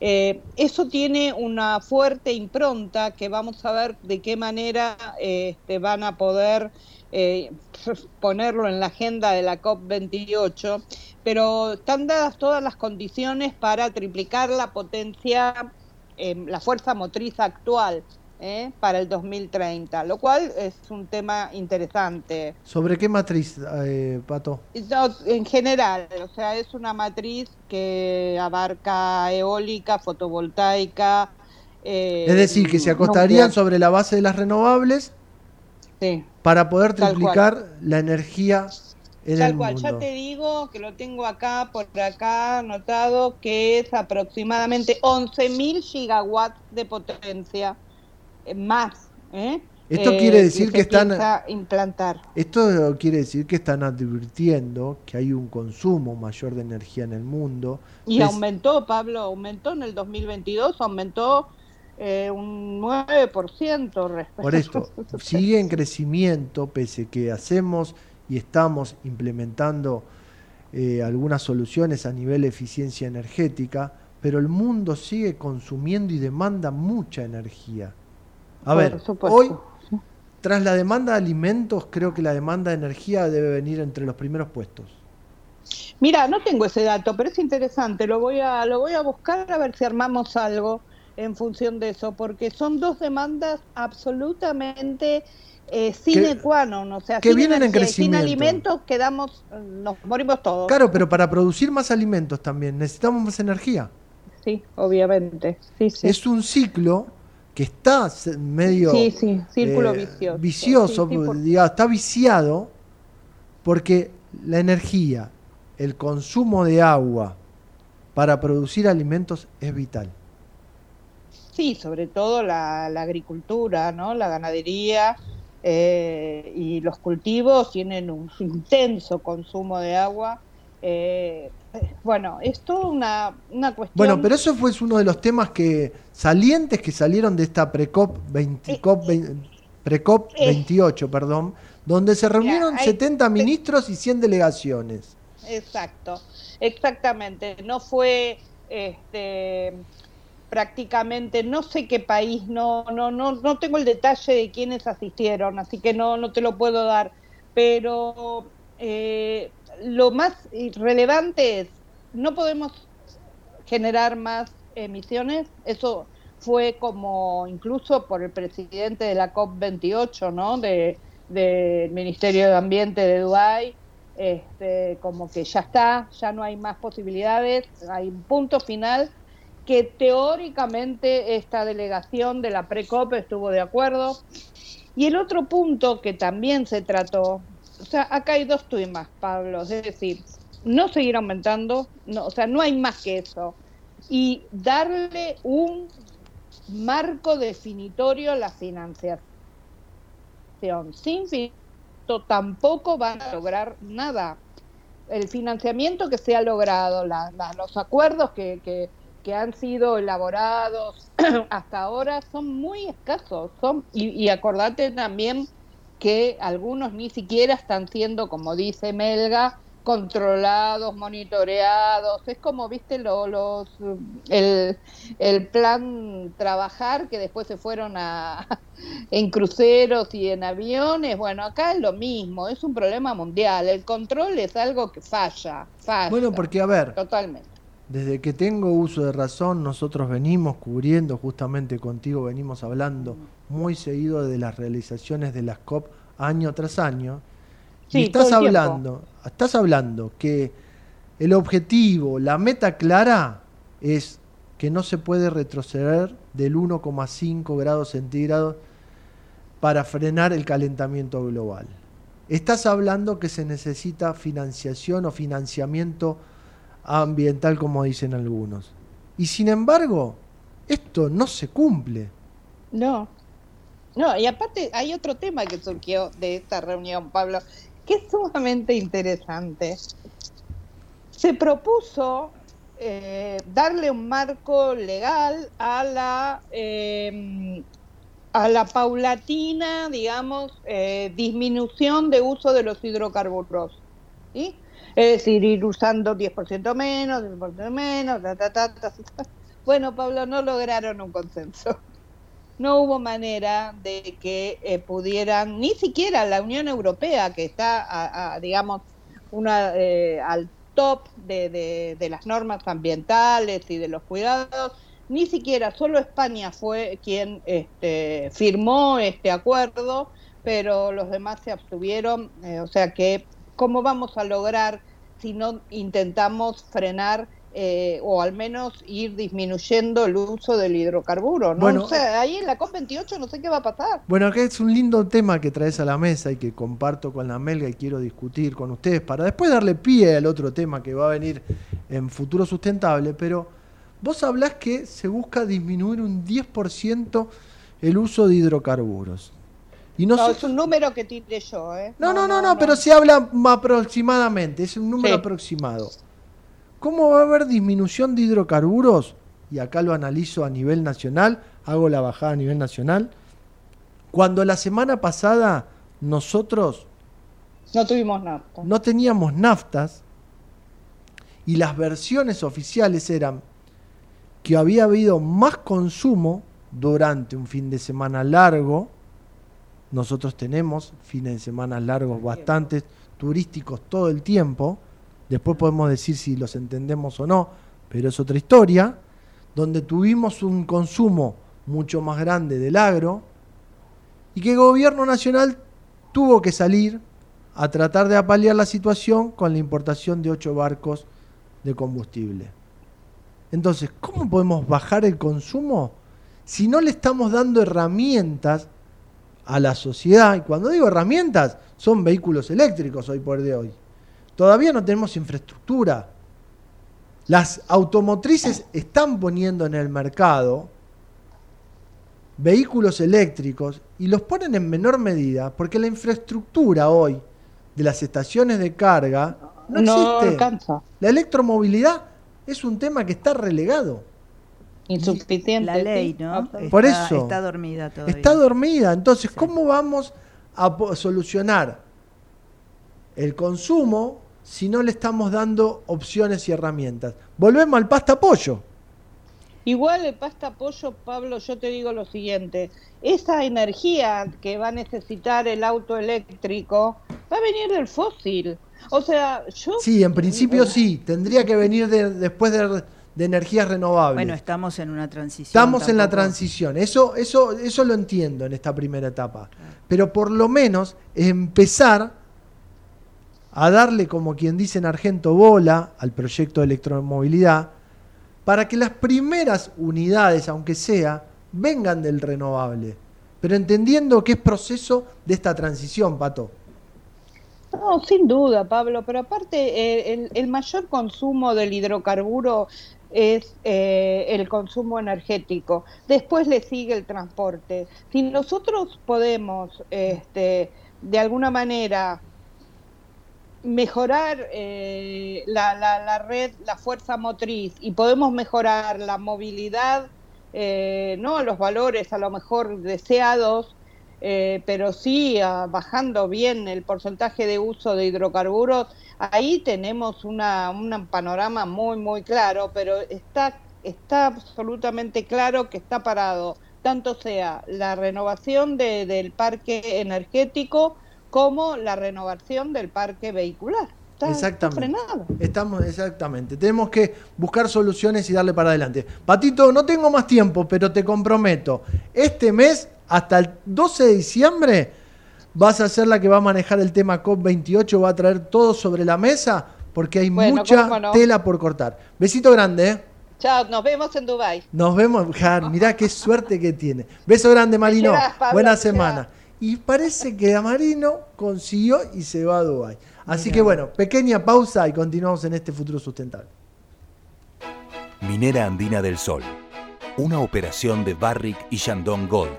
Eh, eso tiene una fuerte impronta que vamos a ver de qué manera eh, este, van a poder eh, ponerlo en la agenda de la COP28, pero están dadas todas las condiciones para triplicar la potencia, eh, la fuerza motriz actual eh, para el 2030, lo cual es un tema interesante. ¿Sobre qué matriz, eh, Pato? No, en general, o sea, es una matriz que abarca eólica, fotovoltaica. eh, Es decir, que se acostarían sobre la base de las renovables Sí. para poder triplicar la energía en Tal el cual, mundo. ya te digo que lo tengo acá, por acá anotado, que es aproximadamente 11.000 gigawatts de potencia. Más. ¿eh? Esto quiere Eh, decir que están implantar. esto quiere decir que están advirtiendo que hay un consumo mayor de energía en el mundo. Y Es- aumentó, Pablo, aumentó en el 2022, aumentó eh, un 9% respecto Por esto, sigue en crecimiento, pese que hacemos y estamos implementando eh, algunas soluciones a nivel de eficiencia energética, pero el mundo sigue consumiendo y demanda mucha energía. A ver, hoy, tras la demanda de alimentos, creo que la demanda de energía debe venir entre los primeros puestos. Mira, no tengo ese dato, pero es interesante. Lo voy a lo voy a buscar a ver si armamos algo en función de eso, porque son dos demandas absolutamente eh, sine qua non, o sea, que sin vienen en y sin crecimiento. alimentos quedamos, nos morimos todos. Claro, pero para producir más alimentos también necesitamos más energía. Sí, obviamente. Sí, sí. Es un ciclo que está medio Sí, sí, círculo eh, vicioso. vicioso, Sí, sí, por- digamos, está viciado porque la energía, el consumo de agua para producir alimentos es vital. Sí, sobre todo la, la agricultura, ¿no? La ganadería eh, y los cultivos tienen un intenso consumo de agua. Eh, bueno, es toda una, una cuestión. Bueno, pero eso fue uno de los temas que salientes que salieron de esta Precop 20, COP 20 Precop eh, 28, perdón, donde se reunieron hay- 70 ministros y 100 delegaciones. Exacto, exactamente. No fue este prácticamente no sé qué país, no, no, no, no tengo el detalle de quiénes asistieron, así que no, no te lo puedo dar. Pero eh, lo más relevante es, no podemos generar más emisiones, eso fue como incluso por el presidente de la COP28, ¿no? De, del Ministerio de Ambiente de Dubái, este, como que ya está, ya no hay más posibilidades, hay un punto final que teóricamente esta delegación de la PRECOP estuvo de acuerdo. Y el otro punto que también se trató, o sea, acá hay dos temas, Pablo, es decir, no seguir aumentando, no, o sea, no hay más que eso. Y darle un marco definitorio a la financiación. Sin financiamiento tampoco van a lograr nada. El financiamiento que se ha logrado, la- la- los acuerdos que, que, que han sido elaborados hasta ahora son muy escasos. Son, y, y acordate también que algunos ni siquiera están siendo, como dice Melga, controlados, monitoreados. Es como, viste, lo- los el, el plan trabajar que después se fueron a en cruceros y en aviones. Bueno, acá es lo mismo, es un problema mundial. El control es algo que falla, falla. Bueno, porque a ver, Totalmente. Desde que tengo uso de razón, nosotros venimos cubriendo, justamente contigo venimos hablando muy seguido de las realizaciones de las COP año tras año. Sí, y estás tiempo. hablando, estás hablando que el objetivo, la meta clara es que no se puede retroceder del 1,5 grados centígrados para frenar el calentamiento global. Estás hablando que se necesita financiación o financiamiento ambiental, como dicen algunos. Y sin embargo, esto no se cumple. No. No, y aparte hay otro tema que surgió de esta reunión, Pablo, que es sumamente interesante. Se propuso eh, darle un marco legal a la eh, a la paulatina, digamos, eh, disminución de uso de los hidrocarburos. ¿sí? Es decir, ir usando 10% menos, 10% menos, ta, ta, ta, ta. Bueno, Pablo, no lograron un consenso. No hubo manera de que eh, pudieran, ni siquiera la Unión Europea, que está, a- digamos, una, eh, al top de, de- de las normas ambientales y de los cuidados, ni siquiera, solo España fue quien este, firmó este acuerdo, pero los demás se abstuvieron, eh, o sea que, ¿cómo vamos a lograr si no intentamos frenar eh, o al menos ir disminuyendo el uso del hidrocarburo? ¿no? Bueno, o sea, ahí en la COP28 no sé qué va a pasar. Bueno, acá es un lindo tema que traes a la mesa y que comparto con la Melga y quiero discutir con ustedes para después darle pie al otro tema que va a venir en futuro sustentable, pero vos hablás que se busca disminuir un 10% el uso de hidrocarburos. Y no, es un número que tiré yo, ¿eh? No, no, no, no, pero se habla aproximadamente, es un número aproximado. ¿Cómo va a haber disminución de hidrocarburos? Y acá lo analizo a nivel nacional, hago la bajada a nivel nacional. Cuando la semana pasada nosotros no tuvimos nafta. No teníamos naftas y las versiones oficiales eran que había habido más consumo durante un fin de semana largo. Nosotros tenemos fines de semana largos bastante turísticos todo el tiempo. Después podemos decir si los entendemos o no, pero es otra historia. Donde tuvimos un consumo mucho más grande del agro y que el gobierno nacional tuvo que salir a tratar de apalear la situación con la importación de ocho barcos de combustible. Entonces, ¿cómo podemos bajar el consumo si no le estamos dando herramientas a la sociedad? Y cuando digo herramientas, son vehículos eléctricos hoy por de hoy. Todavía no tenemos infraestructura. Las automotrices están poniendo en el mercado vehículos eléctricos y los ponen en menor medida porque la infraestructura hoy de las estaciones de carga no, existe. Alcanza. La electromovilidad es un tema que está relegado. Insuficiente. La ley, ¿no? Por eso. Está dormida todavía. Está dormida. Entonces, ¿cómo vamos a solucionar el consumo si no le estamos dando opciones y herramientas? Volvemos al pasta pollo. Igual el pasta pollo, Pablo, yo te digo lo siguiente, esa energía que va a necesitar el auto eléctrico va a venir del fósil. O sea, yo... Sí, en principio sí, tendría que venir después de, energías renovables. Bueno, estamos en una transición. Estamos en la transición, eso, eso, eso lo entiendo en esta primera etapa. Pero por lo menos empezar a darle, como quien dice en Argento, bola al proyecto de electromovilidad para que las primeras unidades, aunque sea, vengan del renovable, pero entendiendo que es proceso de esta transición, Pato. No, sin duda, Pablo, pero aparte eh, el, mayor consumo del hidrocarburo es eh, el consumo energético. Después le sigue el transporte. Si nosotros podemos, este, de alguna manera, mejorar eh, la, la, red, la fuerza motriz y podemos mejorar la movilidad, eh, no los valores a lo mejor deseados, eh, pero sí bajando bien el porcentaje de uso de hidrocarburos, ahí tenemos una, un panorama muy, muy claro, pero está, está absolutamente claro que está parado, tanto sea la renovación de, del parque energético, como la renovación del parque vehicular. Está, exactamente. Estamos, exactamente. Tenemos que buscar soluciones y darle para adelante. Patito, no tengo más tiempo, pero te comprometo. Este mes, hasta el 12 de diciembre, vas a ser la que va a manejar el tema COP28, va a traer todo sobre la mesa, porque hay mucha tela por cortar. Besito grande, ¿eh? Chao, nos vemos en Dubai. Nos vemos, mirá qué suerte que tiene. Beso grande, Marino. Buena semana y parece que Amarino consiguió y se va a Dubái. Así que bueno, pequeña pausa y continuamos en este futuro sustentable. Minera Andina del Sol, una operación de Barrick y Shandong Gold,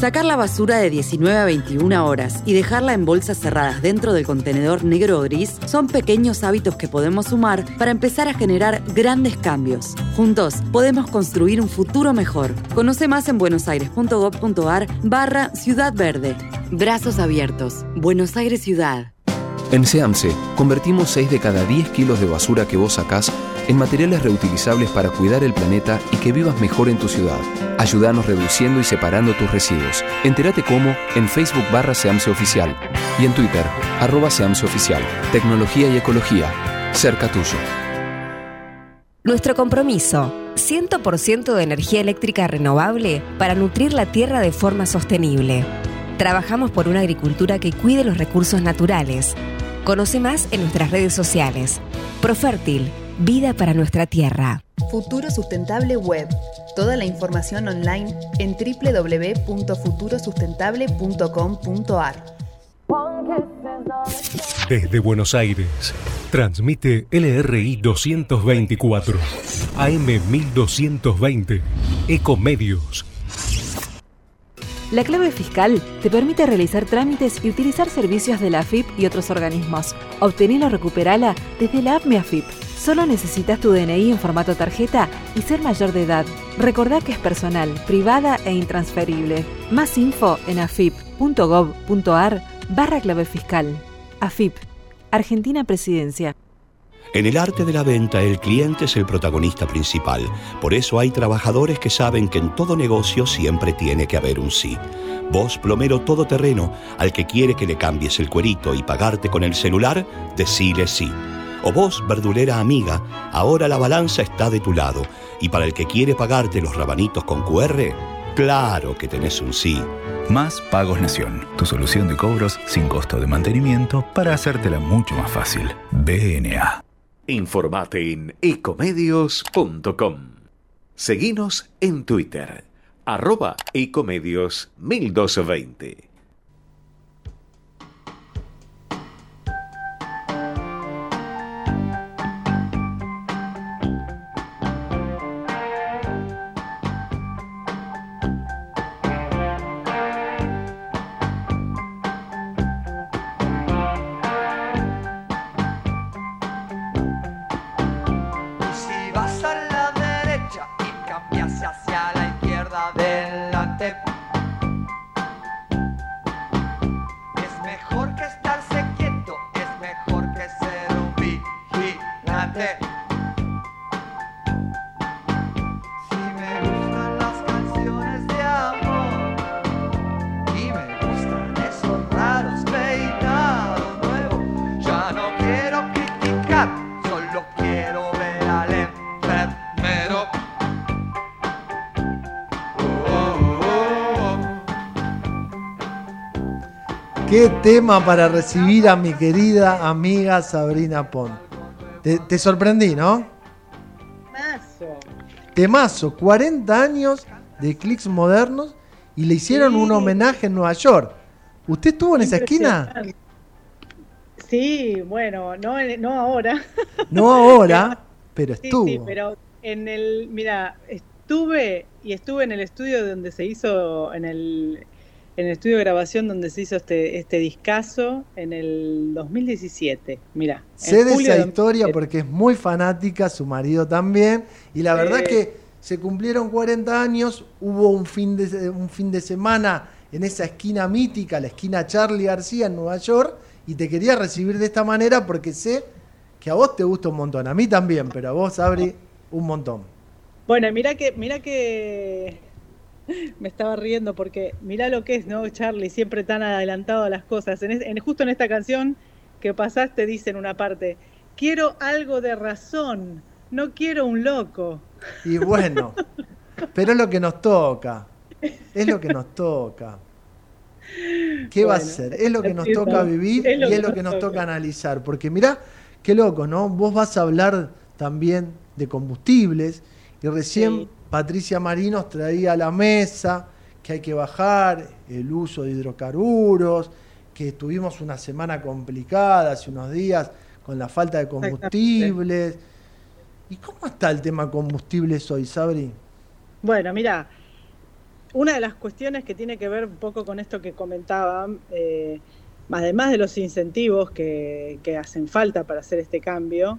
Sacar la basura de 19 a 21 horas y dejarla en bolsas cerradas dentro del contenedor negro o gris son pequeños hábitos que podemos sumar para empezar a generar grandes cambios. Juntos podemos construir un futuro mejor. Conoce más en buenosaires.gov.ar barra Ciudad Verde. Brazos abiertos. Buenos Aires Ciudad. En SEAMSE, convertimos 6 de cada 10 kilos de basura que vos sacás en materiales reutilizables para cuidar el planeta y que vivas mejor en tu ciudad. Ayúdanos reduciendo y separando tus residuos. Entérate cómo en Facebook barra SEAMSE Oficial y en Twitter, arroba SEAMSE Oficial. Tecnología y ecología, cerca tuyo. Nuestro compromiso, 100% de energía eléctrica renovable para nutrir la tierra de forma sostenible. Trabajamos por una agricultura que cuide los recursos naturales. Conoce más en nuestras redes sociales. Profértil, vida para nuestra tierra. Futuro Sustentable Web. Toda la información online en www.futurosustentable.com.ar. Desde Buenos Aires, transmite LRI 224, AM 1220, Ecomedios. La clave fiscal te permite realizar trámites y utilizar servicios de la AFIP y otros organismos. Obtenela o recuperala desde la app MeAFIP. Solo necesitas tu DNI en formato tarjeta y ser mayor de edad. Recordá que es personal, privada e intransferible. Más info en afip.gov.ar barra clave fiscal. AFIP, Argentina Presidencia. En el arte de la venta el cliente es el protagonista principal. Por eso hay trabajadores que saben que en todo negocio siempre tiene que haber un sí. Vos, plomero todoterreno, al que quiere que le cambies el cuerito y pagarte con el celular, decile sí. O vos, verdulera amiga, ahora la balanza está de tu lado. Y para el que quiere pagarte los rabanitos con QR, claro que tenés un sí. Más Pagos Nación, tu solución de cobros sin costo de mantenimiento para hacértela mucho más fácil. BNA. Informate en ecomedios.com. Seguinos en Twitter, arroba ecomedios 1220. Qué tema para recibir a mi querida amiga Sabrina Pont. Te, te sorprendí, ¿no? Mazo. Temazo, 40 años de clics modernos y le hicieron un homenaje en Nueva York. ¿Usted estuvo en esa esquina? Sí, bueno, no, no ahora. No ahora, pero Sí, estuvo. sí, pero en el, mira, estuve y estuve en el estudio donde se hizo, en el, en el estudio de grabación donde se hizo este, este discazo en el 2017. Mira, Sé de esa historia porque es muy fanática, su marido también, y la verdad que se cumplieron 40 años, hubo un fin de, un fin de semana en esa esquina mítica, la esquina Charlie García en Nueva York, y te quería recibir de esta manera porque sé que a vos te gusta un montón, a mí también, pero a vos, Abri, un montón. Bueno, mira que, mira que me estaba riendo porque mira lo que es, ¿no, Charlie? Siempre tan adelantado a las cosas. En, en- justo en esta canción que pasaste dice en una parte, quiero algo de razón, no quiero un loco. Y bueno, pero es lo que nos toca, es lo que nos toca. ¿Qué va a ser? Es lo que nos toca vivir es y es lo que nos toca. toca analizar. Porque mirá, qué loco, ¿no? Vos vas a hablar también de combustibles y recién Patricia Marinos traía a la mesa que hay que bajar el uso de hidrocarburos, que tuvimos una semana complicada hace unos días con la falta de combustibles. ¿Y cómo está el tema combustibles hoy, Sabri? Bueno, mira, una de las cuestiones que tiene que ver un poco con esto que comentaban, eh, además de los incentivos que, hacen falta para hacer este cambio,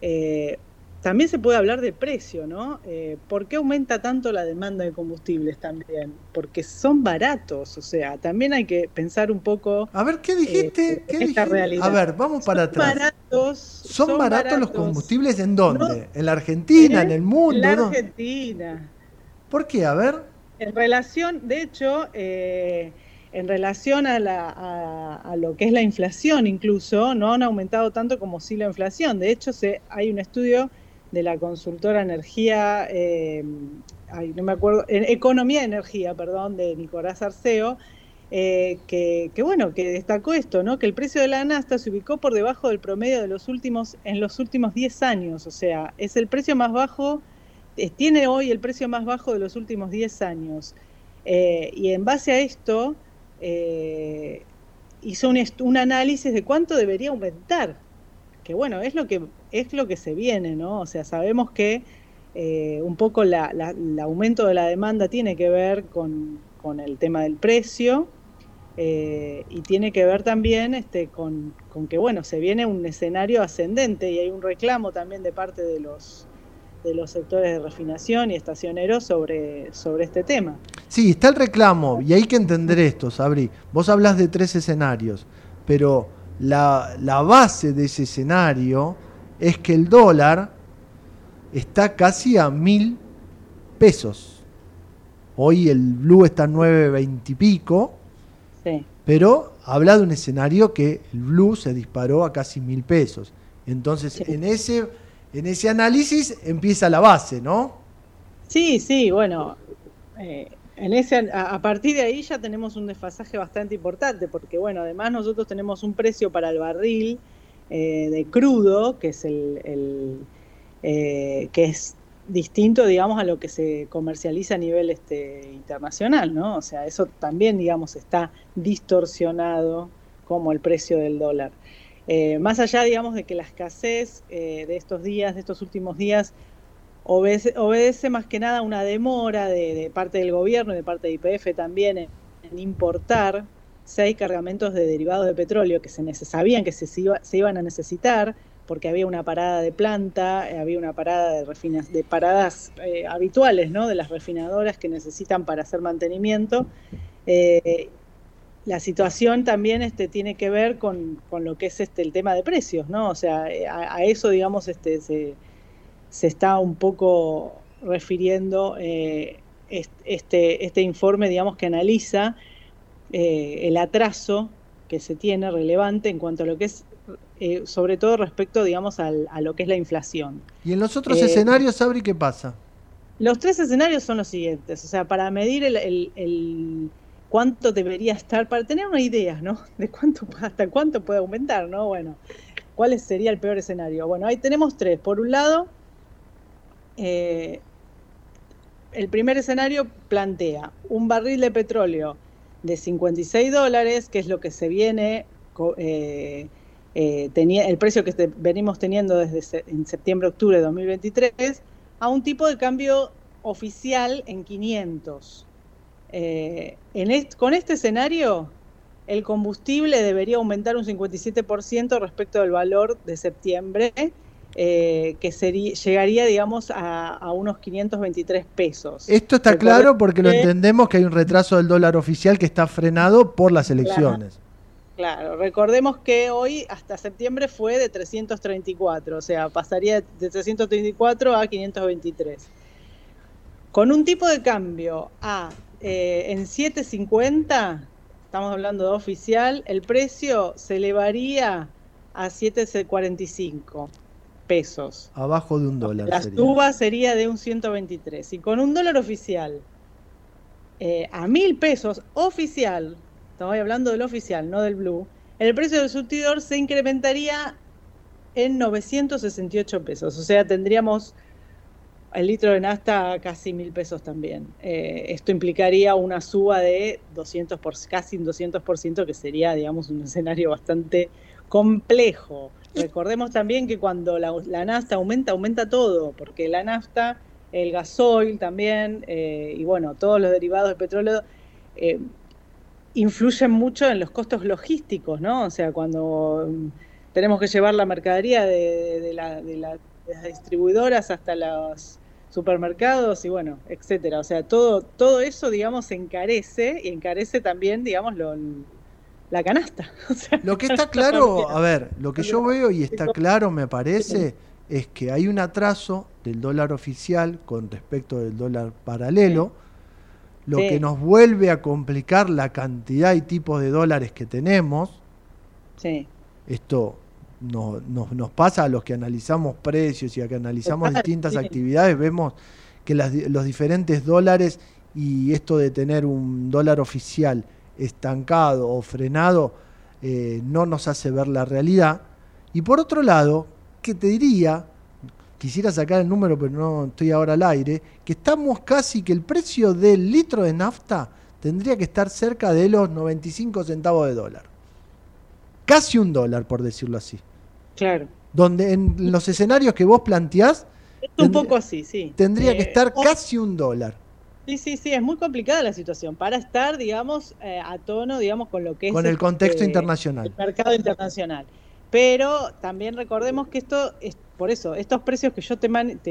eh, también se puede hablar de precio, ¿no? Eh, ¿Por qué aumenta tanto la demanda de combustibles también? Porque son baratos, o sea, también hay que pensar un poco. A ver, ¿qué dijiste? ¿Qué esta realidad. A ver, vamos para atrás. Baratos, ¿Son, baratos, los combustibles en dónde? ¿En la Argentina? ¿En, el mundo? En la Argentina. ¿Por qué? A ver. En relación, de hecho, eh, en relación a, a, lo que es la inflación incluso, no han aumentado tanto como sí la inflación. De hecho, se, hay un estudio de la consultora Energía, eh, no me acuerdo, Economía de Energía, perdón, de Nicolás Arceo, eh, que, bueno, que destacó esto, ¿no? Que el precio de la nasta se ubicó por debajo del promedio de los últimos, en los últimos 10 años, o sea, es el precio más bajo, tiene hoy el precio más bajo de los últimos 10 años. Eh, y en base a esto, hizo un análisis de cuánto debería aumentar que bueno, es lo que, es lo que se viene, ¿no? O sea, sabemos que eh, un poco la, el aumento de la demanda tiene que ver con, el tema del precio eh, y tiene que ver también este, con, que, bueno, se viene un escenario ascendente y hay un reclamo también de parte de los de los sectores de refinación y estacioneros sobre, sobre este tema. Sí, está el reclamo y hay que entender esto, Sabri. Vos hablas de tres escenarios, pero la, base de ese escenario es que el dólar está casi a mil pesos. Hoy el blue está a 9.20 y pico. Pero habla de un escenario que el blue se disparó a casi mil pesos. Entonces, en, ese, en ese análisis empieza la base, ¿no? Sí, sí, bueno. Eh, en ese, a, partir de ahí ya tenemos un desfasaje bastante importante, porque bueno, además nosotros tenemos un precio para el barril eh, de crudo, que es el, eh, que es distinto, digamos, a lo que se comercializa a nivel este, internacional, ¿no? O sea, eso también, digamos, está distorsionado como el precio del dólar. Eh, más allá, digamos, de que la escasez de estos días, de estos últimos días, obedece, más que nada una demora de, parte del gobierno y de parte de IPF también en, importar seis cargamentos de derivados de petróleo que se sabían que se, se, iban a necesitar porque había una parada de planta, eh, había una parada de, refinas, de paradas eh, habituales ¿no? de las refinadoras que necesitan para hacer mantenimiento. Eh, la situación también este, tiene que ver con, con, lo que es este, el tema de precios, ¿no? O sea, a, a eso, digamos, este, se, se está un poco refiriendo eh, este, este informe, digamos, que analiza eh, el atraso que se tiene relevante en cuanto a lo que es, eh, sobre todo respecto, digamos, a lo que es la inflación. ¿Y en los otros escenarios, Sabri, qué pasa? Los tres escenarios son los siguientes, o sea, para medir el, cuánto debería estar, para tener una idea, ¿no? De cuánto, hasta cuánto puede aumentar, ¿no? Bueno, ¿cuál sería el peor escenario? Bueno, ahí tenemos tres. Por un lado, eh, el primer escenario plantea un barril de petróleo de 56 dólares, que es lo que se viene, eh, eh, tenía, el precio que venimos teniendo desde en septiembre-octubre de 2023, a un tipo de cambio oficial en 500. en con este escenario, el combustible debería aumentar un 57% respecto del valor de septiembre eh, que sería, llegaría, digamos, a, unos 523 pesos. Esto está claro porque lo entendemos que hay un retraso del dólar oficial que está frenado por las elecciones. Claro, recordemos que hoy hasta septiembre fue de 334, o sea, pasaría de 334 a 523. Con un tipo de cambio a eh, en 750, estamos hablando de oficial, el precio se elevaría a 745 pesos. Abajo de un dólar. La sería. sería de un 123. Y con un dólar oficial eh, a mil pesos oficial, estamos hablando del oficial, no del blue, el precio del surtidor se incrementaría en 968 pesos. O sea, tendríamos el litro de nafta casi mil pesos también. Eh, esto implicaría una suba de 200 por, casi un 200%, que sería, digamos, un escenario bastante complejo. Recordemos también que cuando la, nafta aumenta, aumenta todo, porque la nafta el gasoil también, eh, y bueno, todos los derivados del petróleo eh, influyen mucho en los costos logísticos, ¿no? O sea, cuando mm, tenemos que llevar la mercadería de, las distribuidoras hasta los supermercados y bueno, etcétera. O sea, todo, todo eso, digamos, encarece y encarece también, digamos, lo, la canasta. lo que está claro, a ver, lo que yo veo y está claro, me parece, es que hay un atraso del dólar oficial con respecto del dólar paralelo, lo que nos vuelve a complicar la cantidad y tipos de dólares que tenemos. Sí. Esto no, nos pasa a los que analizamos precios y a que analizamos distintas actividades, vemos que los diferentes dólares y esto de tener un dólar oficial estancado o frenado eh, no nos hace ver la realidad. Y por otro lado, que te diría, quisiera sacar el número pero no estoy ahora al aire, que estamos casi que el precio del litro de nafta tendría que estar cerca de los 95 centavos de dólar. Casi un dólar, por decirlo así. Claro. Donde en los escenarios que vos planteás... un poco así, sí. Tendría que eh, estar casi un dólar. Sí, sí, sí, es muy complicada la situación para estar, digamos, eh, a tono, digamos, con lo que es... Con el contexto internacional. El mercado internacional. Pero también recordemos que esto, es, por eso, estos precios que yo te,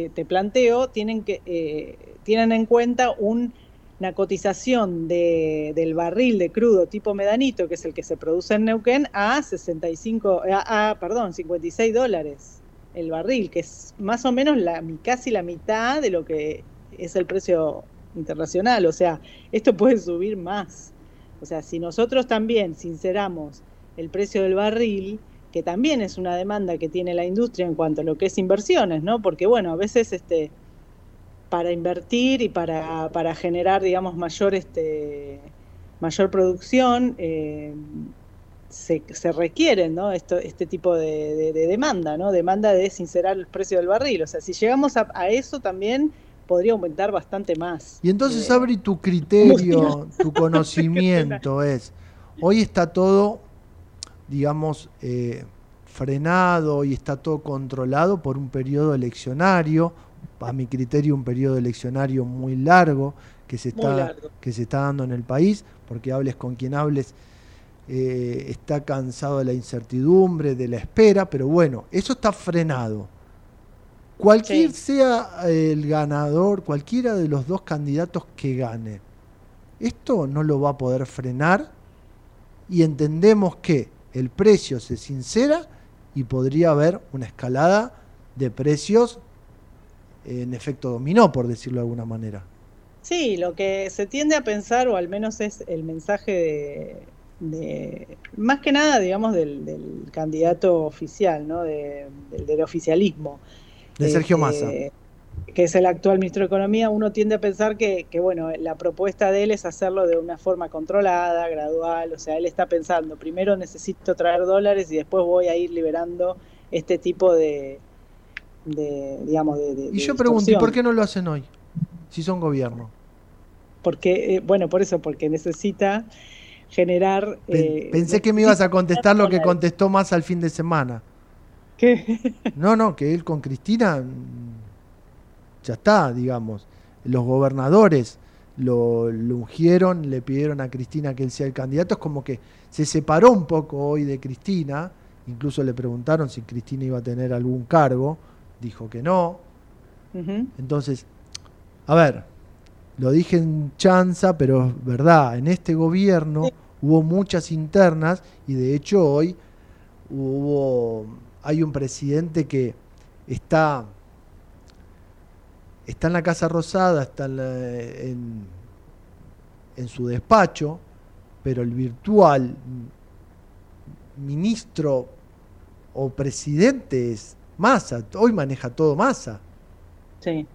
te, planteo tienen, que, eh, tienen en cuenta una cotización de, del barril de crudo tipo medanito, que es el que se produce en Neuquén, a 65, a, perdón, 56 dólares el barril, que es más o menos la, casi la mitad de lo que es el precio internacional. O sea, esto puede subir más. O sea, si nosotros también sinceramos el precio del barril, que también es una demanda que tiene la industria en cuanto a lo que es inversiones, ¿no? Porque bueno, a veces este para invertir y para, para generar, digamos, mayor este mayor producción, eh, se, se, requieren, ¿no? Esto, este tipo de, demanda, ¿no? Demanda de sincerar el precio del barril. O sea, si llegamos a, eso también podría aumentar bastante más. Y entonces, eh, Abri, tu criterio, tu conocimiento es, hoy está todo digamos, eh, frenado y está todo controlado por un periodo eleccionario, a mi criterio un periodo eleccionario muy largo que se está, que se está dando en el país, porque hables con quien hables, eh, está cansado de la incertidumbre, de la espera, pero bueno, eso está frenado. Cualquier sea el ganador, cualquiera de los dos candidatos que gane, esto no lo va a poder frenar y entendemos que el precio se sincera y podría haber una escalada de precios en efecto dominó, por decirlo de alguna manera. Sí, lo que se tiende a pensar, o al menos es el mensaje de, más que nada, digamos, del, candidato oficial, ¿no? del, del, oficialismo. De Sergio Massa que es el actual ministro de Economía, uno tiende a pensar que, bueno, la propuesta de él es hacerlo de una forma controlada, gradual, o sea, él está pensando, primero necesito traer dólares y después voy a ir liberando este tipo de, digamos, de... y yo pregunto, ¿y por qué no lo hacen hoy? Si son gobierno. Porque, eh, bueno, por eso, porque necesita generar... Eh, pensé que me ibas a contestar lo que contestó más al fin de semana. ¿Qué? No, no, que él con Cristina ya está, digamos. Los gobernadores lo, ungieron, le pidieron a Cristina que él sea el candidato, es como que se separó un poco hoy de Cristina, incluso le preguntaron si Cristina iba a tener algún cargo, dijo que no. Entonces, a ver, lo dije en chanza, pero es verdad, en este gobierno hubo muchas internas y de hecho hoy hubo hay un presidente que está está en la Casa Rosada, está en, su despacho, pero el virtual ministro o presidente es Massa. Hoy maneja todo Massa. Sí.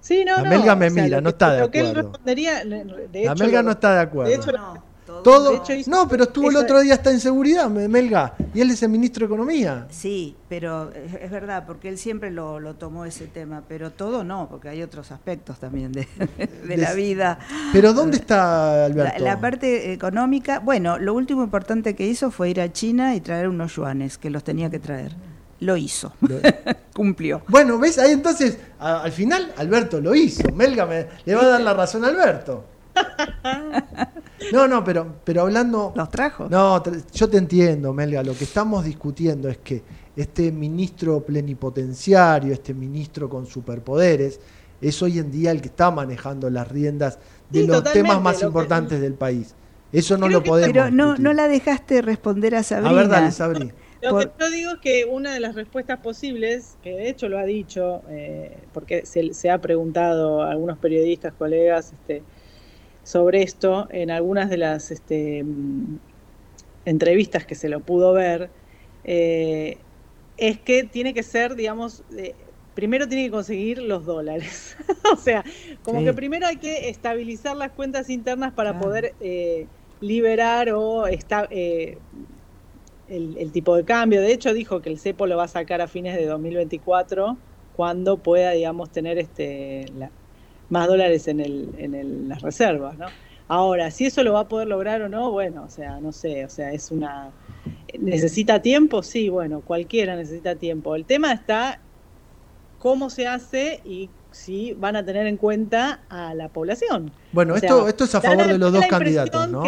Sí, no, la Melga me mira, no está de acuerdo. la Melga no está de acuerdo. Todo, no, pero estuvo el otro día hasta en seguridad, Melga, y él es el ministro de Economía. Sí, pero es, verdad, porque él siempre lo, tomó ese tema, pero todo no, porque hay otros aspectos también de, la vida. Pero ¿dónde está Alberto? La, parte económica, bueno, lo último importante que hizo fue ir a China y traer unos yuanes, que los tenía que traer. lo hizo. Cumplió. Bueno, ¿ves? Ahí entonces, al final, Alberto lo hizo. Melga me, le va a dar la razón a Alberto. No, no, pero, pero hablando. ¿Los trajo? No, yo te entiendo, Melga. Lo que estamos discutiendo es que este ministro plenipotenciario, este ministro con superpoderes, es hoy en día el que está manejando las riendas de los temas más importantes del país. Eso no lo podemos. Pero no, no la dejaste responder a Sabrina. A ver, dale, Sabrina. Lo que yo digo es que una de las respuestas posibles, que de hecho lo ha dicho, eh, porque se, se, ha preguntado a algunos periodistas, colegas, este, sobre esto en algunas de las este, mm, entrevistas que se lo pudo ver, eh, es que tiene que ser, digamos, eh, primero tiene que conseguir los dólares. o sea, como que primero hay que estabilizar las cuentas internas para poder eh, liberar o está, el, el, tipo de cambio. De hecho, dijo que el CEPO lo va a sacar a fines de 2024 cuando pueda, digamos, tener este, la, más dólares en, el, en las reservas, ¿no? Ahora, si eso lo va a poder lograr o no, bueno, o sea, no sé, o sea, es una... ¿Necesita tiempo? Sí, bueno, cualquiera necesita tiempo. El tema está cómo se hace y si van a tener en cuenta a la población. Bueno, esto, esto es a favor de los dos candidatos, ¿no?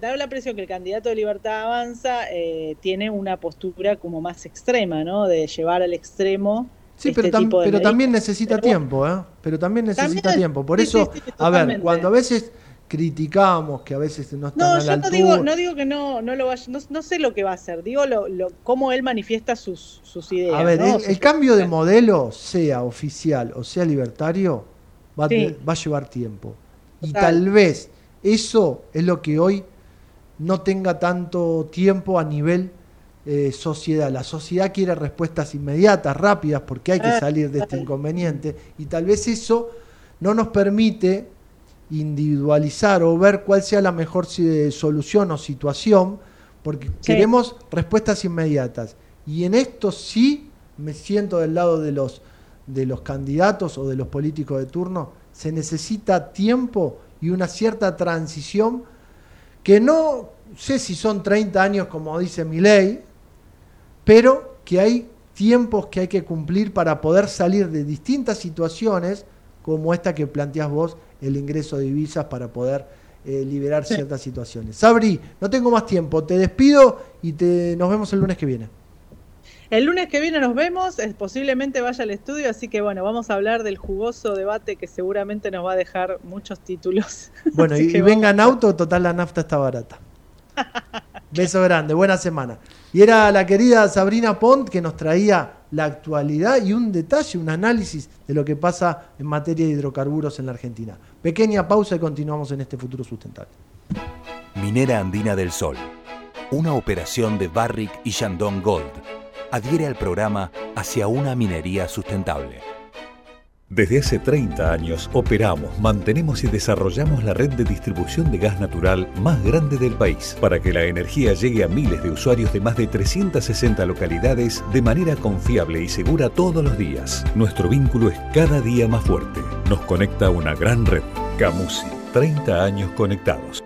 da la impresión que el candidato de Libertad Avanza eh, tiene una postura como más extrema, ¿no? De llevar al extremo Sí, pero, este pero también necesita tiempo, ¿eh? Pero también necesita tiempo. Por eso, a ver, cuando a veces criticamos que a veces no están no, a la yo no digo, no digo que no, no lo vaya, no, sé lo que va a hacer, digo lo, lo, cómo él manifiesta sus, sus ideas. A ver, el, cambio de modelo, sea oficial o sea libertario, va, a, va a llevar tiempo. Y tal vez eso es lo que hoy no tenga tanto tiempo a nivel eh, sociedad. La sociedad quiere respuestas inmediatas, rápidas, porque hay que ah, salir de este inconveniente. Y tal vez eso no nos permite individualizar o ver cuál sea la mejor solución o situación, porque queremos respuestas inmediatas. Y en esto sí me siento del lado de los, de los candidatos o de los políticos de turno. Se necesita tiempo y una cierta transición que no sé si son 30 años como dice mi ley, pero que hay tiempos que hay que cumplir para poder salir de distintas situaciones, como esta que planteas vos, el ingreso de divisas para poder eh, liberar ciertas situaciones. Sabri, no tengo más tiempo, te despido y te, nos vemos el lunes que viene. El lunes que viene nos vemos, posiblemente vaya al estudio, así que bueno, vamos a hablar del jugoso debate que seguramente nos va a dejar muchos títulos. Bueno, y, venga en auto, total la nafta está barata. Beso grande, buena semana. Y era la querida Sabrina Pont que nos traía la actualidad y un detalle, un análisis de lo que pasa en materia de hidrocarburos en la Argentina. Pequeña pausa y continuamos en este futuro sustentable. Minera Andina del Sol, una operación de Barrick y Shandong Gold, adhiere al programa hacia una minería sustentable. Desde hace 30 años operamos, mantenemos y desarrollamos la red de distribución de gas natural más grande del país para que la energía llegue a miles de usuarios de más de 360 localidades de manera confiable y segura todos los días. Nuestro vínculo es cada día más fuerte. Nos conecta una gran red. Camusi, 30 años conectados.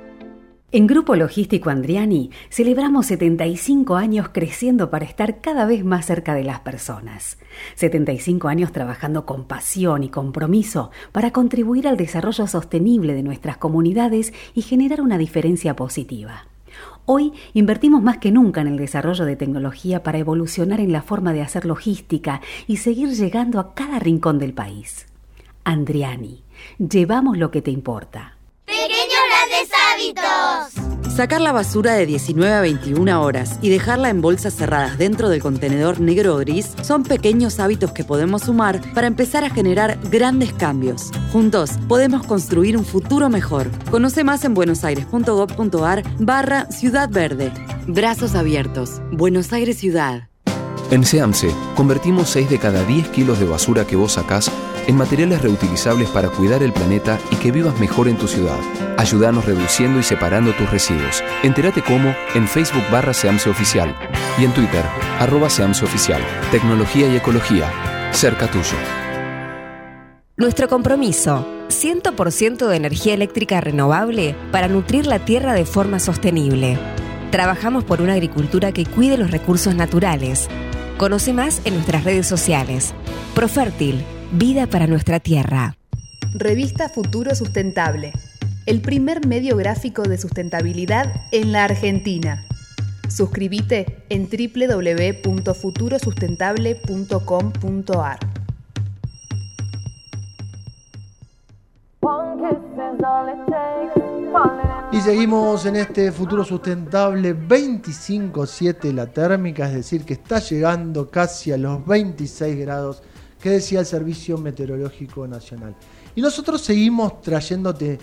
En Grupo Logístico Andriani celebramos 75 años creciendo para estar cada vez más cerca de las personas. 75 años trabajando con pasión y compromiso para contribuir al desarrollo sostenible de nuestras comunidades y generar una diferencia positiva. Hoy invertimos más que nunca en el desarrollo de tecnología para evolucionar en la forma de hacer logística y seguir llegando a cada rincón del país. Andriani, llevamos lo que te importa. Sacar la basura de 19 a 21 horas y dejarla en bolsas cerradas dentro del contenedor negro o gris son pequeños hábitos que podemos sumar para empezar a generar grandes cambios. Juntos podemos construir un futuro mejor. Conoce más en buenosaires.gov.ar barra Ciudad Verde. Brazos abiertos. Buenos Aires Ciudad. En SEAMSE, convertimos 6 de cada 10 kilos de basura que vos sacás en materiales reutilizables para cuidar el planeta y que vivas mejor en tu ciudad. Ayúdanos reduciendo y separando tus residuos. Entérate cómo en Facebook barra Seamse Oficial y en Twitter arroba Seamse Oficial. Tecnología y ecología. Cerca tuyo. Nuestro compromiso. 100% de energía eléctrica renovable para nutrir la tierra de forma sostenible. Trabajamos por una agricultura que cuide los recursos naturales Conoce más en nuestras redes sociales. Profértil, vida para nuestra tierra. Revista Futuro Sustentable, el primer medio gráfico de sustentabilidad en la Argentina. Suscríbete en www.futurosustentable.com.ar. Y seguimos en este futuro sustentable 25.7 la térmica, es decir, que está llegando casi a los 26 grados que decía el Servicio Meteorológico Nacional. Y nosotros seguimos trayéndote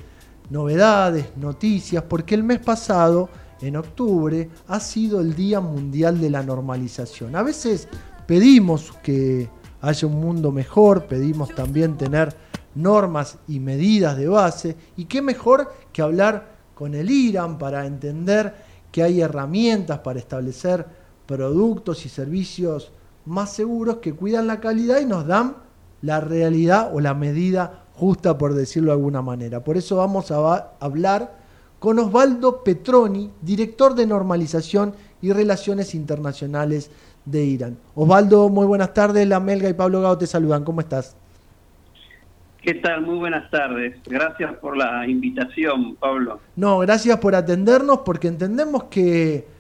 novedades, noticias, porque el mes pasado, en octubre, ha sido el Día Mundial de la Normalización. A veces pedimos que haya un mundo mejor, pedimos también tener normas y medidas de base, y qué mejor que hablar con el IRAN para entender que hay herramientas para establecer productos y servicios más seguros que cuidan la calidad y nos dan la realidad o la medida justa, por decirlo de alguna manera. Por eso vamos a hablar con Osvaldo Petroni, director de normalización y relaciones internacionales de Irán. Osvaldo, muy buenas tardes. La Melga y Pablo Gao te saludan. ¿Cómo estás? ¿Qué tal? Muy buenas tardes. Gracias por la invitación, Pablo. No, gracias por atendernos porque entendemos que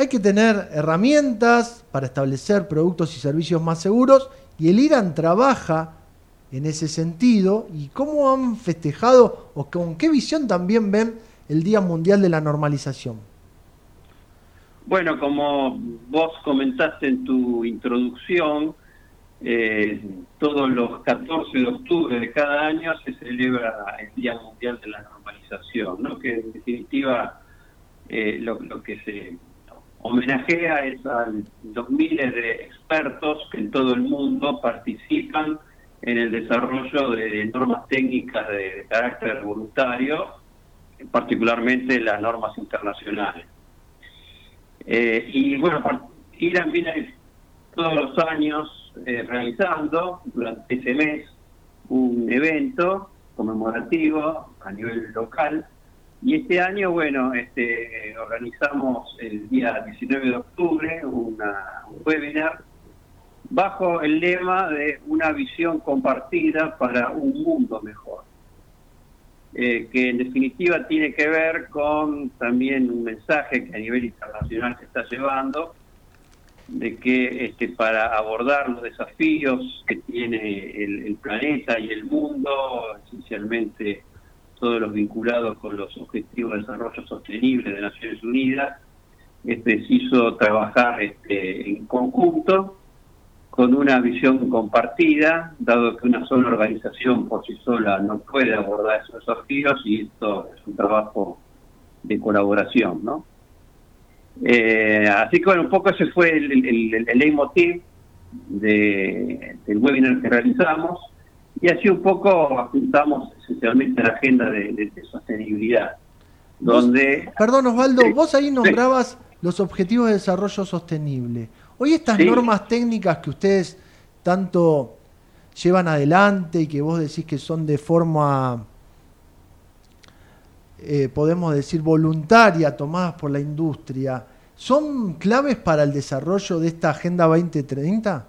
hay que tener herramientas para establecer productos y servicios más seguros y el IRAN trabaja en ese sentido y cómo han festejado o con qué visión también ven el Día Mundial de la Normalización. Bueno, como vos comentaste en tu introducción, eh, todos los 14 de octubre de cada año se celebra el Día Mundial de la Normalización, ¿no? que en definitiva eh, lo, que se homenajea es a los miles de expertos que en todo el mundo participan en el desarrollo de, normas técnicas de, carácter voluntario, particularmente las normas internacionales. Eh, y bueno, Irán viene todos los años eh, realizando durante ese mes un evento conmemorativo a nivel local y este año, bueno, este, organizamos el día 19 de octubre una, un webinar bajo el lema de una visión compartida para un mundo mejor, eh, que en definitiva tiene que ver con también un mensaje que a nivel internacional se está llevando, de que este, para abordar los desafíos que tiene el, planeta y el mundo, esencialmente todos los vinculados con los Objetivos de Desarrollo Sostenible de Naciones Unidas, es preciso trabajar este, en conjunto con una visión compartida, dado que una sola organización por sí sola no puede abordar esos desafíos y esto es un trabajo de colaboración, ¿no? Eh, así que bueno, un poco ese fue el, el, el leitmotiv de, del webinar que realizamos y así un poco apuntamos esencialmente a la agenda de, sostenibilidad. Donde, perdón Osvaldo, vos ahí nombrabas los objetivos de desarrollo sostenible. Hoy estas normas técnicas que ustedes tanto llevan adelante y que vos decís que son de forma eh, podemos decir, voluntaria tomadas por la industria, ¿son claves para el desarrollo de esta Agenda 2030?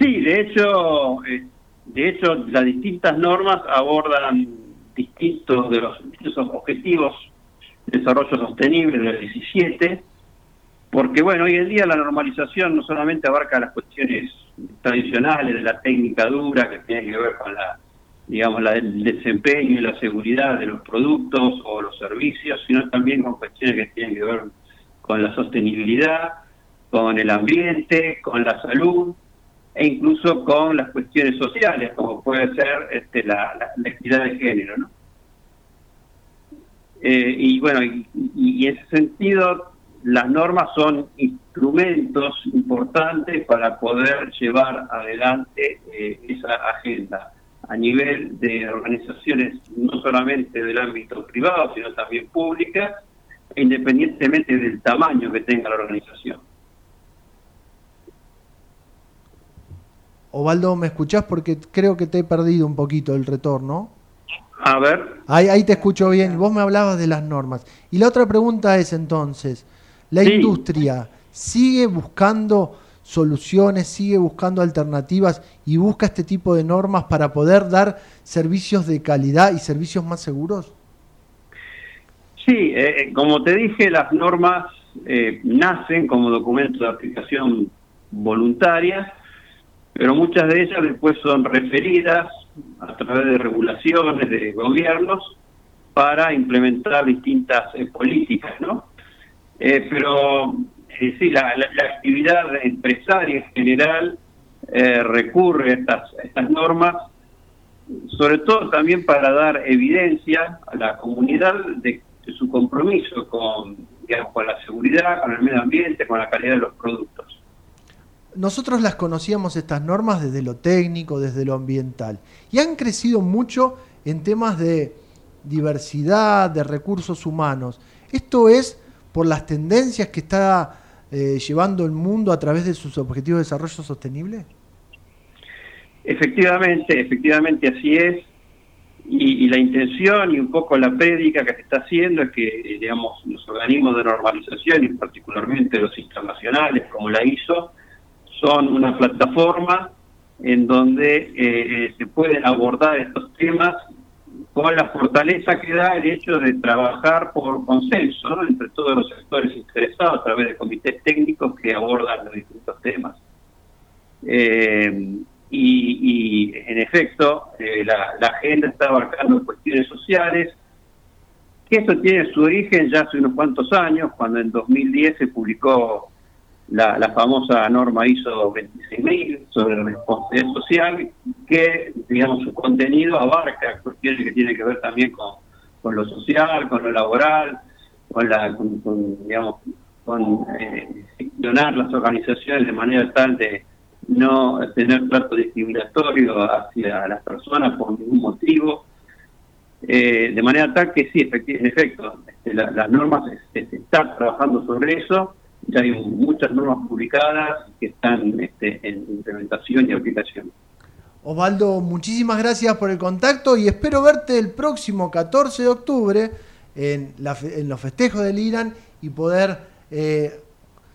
Sí, de hecho, eh, de hecho las distintas normas abordan distintos de los objetivos de desarrollo sostenible de los 17, porque bueno, hoy en día la normalización no solamente abarca las cuestiones tradicionales de la técnica dura que tiene que ver con la digamos, la, el desempeño y la seguridad de los productos o los servicios, sino también con cuestiones que tienen que ver con la sostenibilidad, con el ambiente, con la salud e incluso con las cuestiones sociales, como puede ser este, la, la, equidad de género. ¿no? Eh, y bueno, y, en ese sentido, las normas son instrumentos importantes para poder llevar adelante eh, esa agenda a nivel de organizaciones no solamente del ámbito privado, sino también públicas, independientemente del tamaño que tenga la organización. Ovaldo, ¿me escuchás? Porque creo que te he perdido un poquito el retorno. A ver. Ahí, ahí te escucho bien. Vos me hablabas de las normas. Y la otra pregunta es entonces, la industria sigue buscando soluciones, sigue buscando alternativas y busca este tipo de normas para poder dar servicios de calidad y servicios más seguros? Sí, eh, eh, como te dije, las normas eh, nacen como documentos de aplicación voluntaria, pero muchas de ellas después son referidas a través de regulaciones de gobiernos para implementar distintas políticas, ¿no? pero sí, la, actividad empresaria en general eh, recurre a estas, normas, sobre todo también para dar evidencia a la comunidad de, su compromiso con, con la seguridad, con el medio ambiente, con la calidad de los productos. Nosotros las conocíamos estas normas desde lo técnico, desde lo ambiental, y han crecido mucho en temas de diversidad, de recursos humanos. Esto es por las tendencias que está eh, llevando el mundo a través de sus objetivos de desarrollo sostenible? Efectivamente, efectivamente así es. Y, la intención y un poco la prédica que se está haciendo es que, digamos, los organismos de normalización y particularmente los internacionales como la ISO son una plataforma en donde eh, se pueden abordar estos temas con la fortaleza que da el hecho de trabajar por consenso entre todos los sectores interesados a través de comités técnicos que abordan los distintos temas. Eh, y, en efecto, eh, la, agenda está abarcando cuestiones sociales, que eso tiene su origen ya hace unos cuantos años, cuando en 2010 se publicó la, famosa norma ISO 26000 sobre responsabilidad social, que, digamos, su contenido abarca cuestiones que tienen que ver también con, con lo social, con lo laboral, con la, con, digamos, con eh, las organizaciones de manera tal de no tener trato discriminatorio hacia las personas por ningún motivo, eh, de manera tal que sí, en efecto, este, las normas se, se están trabajando sobre eso ya hay muchas normas publicadas que están este, en implementación y aplicación. Osvaldo, muchísimas gracias por el contacto y espero verte el próximo 14 de octubre en, los festejos del Irán y poder eh,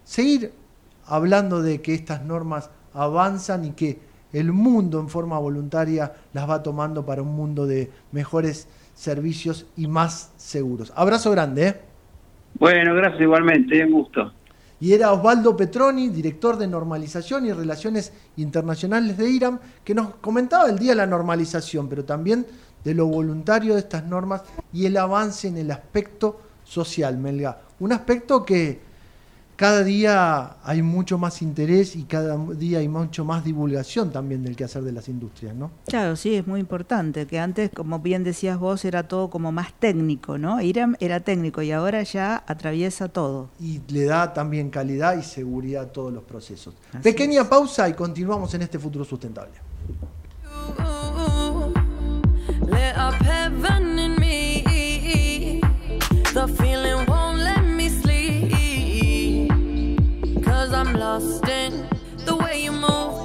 seguir hablando de que estas normas avanzan y que el mundo en forma voluntaria las va tomando para un mundo de mejores servicios y más seguros. Abrazo grande. ¿eh? Bueno, gracias igualmente, un gusto y era Osvaldo Petroni, director de normalización y relaciones internacionales de IRAM, que nos comentaba el día de la normalización, pero también de lo voluntario de estas normas y el avance en el aspecto social, Melga. Un aspecto que cada día hay mucho más interés y cada día hay mucho más divulgación también del quehacer de las industrias, ¿no? Claro, sí, es muy importante, que antes, como bien decías vos, era todo como más técnico, ¿no? IRAM era técnico y ahora ya atraviesa todo. Y le da también calidad y seguridad a todos los procesos. Pequeña pausa y continuamos en este futuro sustentable. I'm lost in the way you move.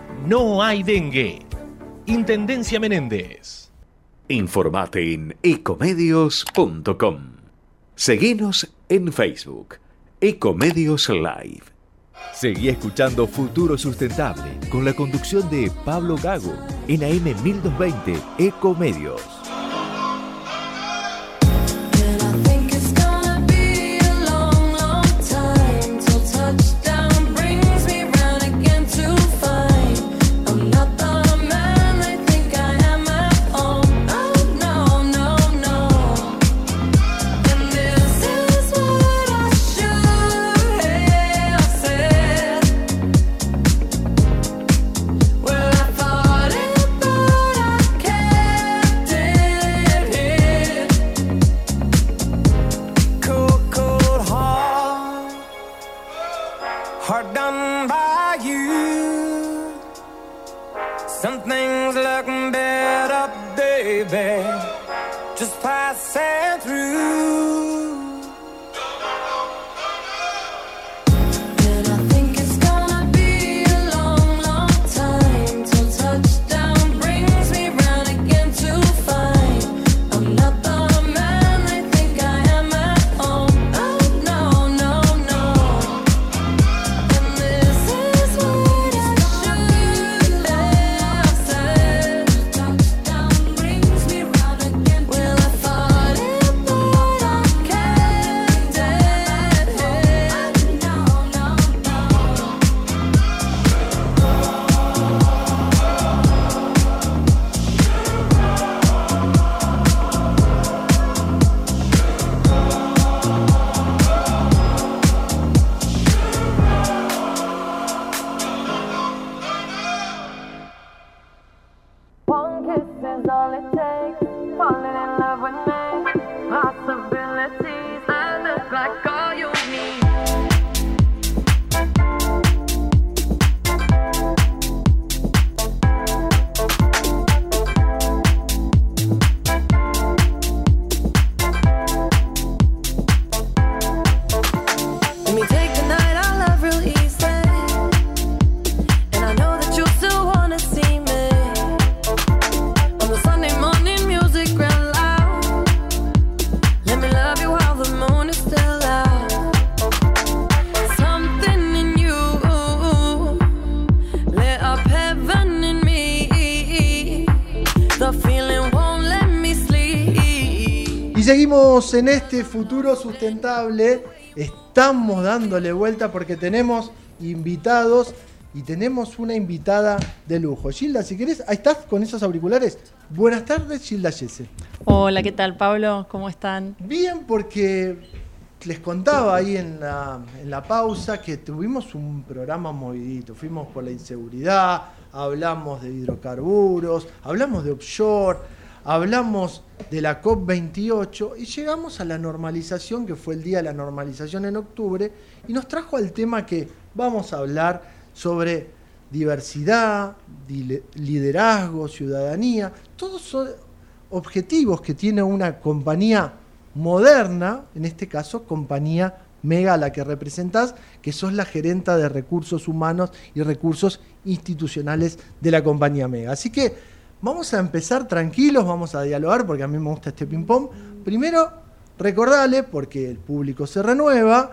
no hay dengue. Intendencia Menéndez. Informate en ecomedios.com. Seguinos en Facebook. Ecomedios Live. Seguí escuchando Futuro Sustentable con la conducción de Pablo Gago en AM 1220 Ecomedios. En este futuro sustentable, estamos dándole vuelta porque tenemos invitados y tenemos una invitada de lujo. Gilda, si querés, ahí estás con esos auriculares. Buenas tardes, Gilda Yese. Hola, ¿qué tal, Pablo? ¿Cómo están? Bien, porque les contaba ahí en la, en la pausa que tuvimos un programa movidito. Fuimos por la inseguridad, hablamos de hidrocarburos, hablamos de offshore hablamos de la COP28 y llegamos a la normalización, que fue el día de la normalización en octubre, y nos trajo al tema que vamos a hablar sobre diversidad, liderazgo, ciudadanía, todos son objetivos que tiene una compañía moderna, en este caso compañía Mega la que representás, que sos la gerenta de recursos humanos y recursos institucionales de la compañía Mega. Así que Vamos a empezar tranquilos, vamos a dialogar porque a mí me gusta este ping-pong. Primero, recordarle, porque el público se renueva,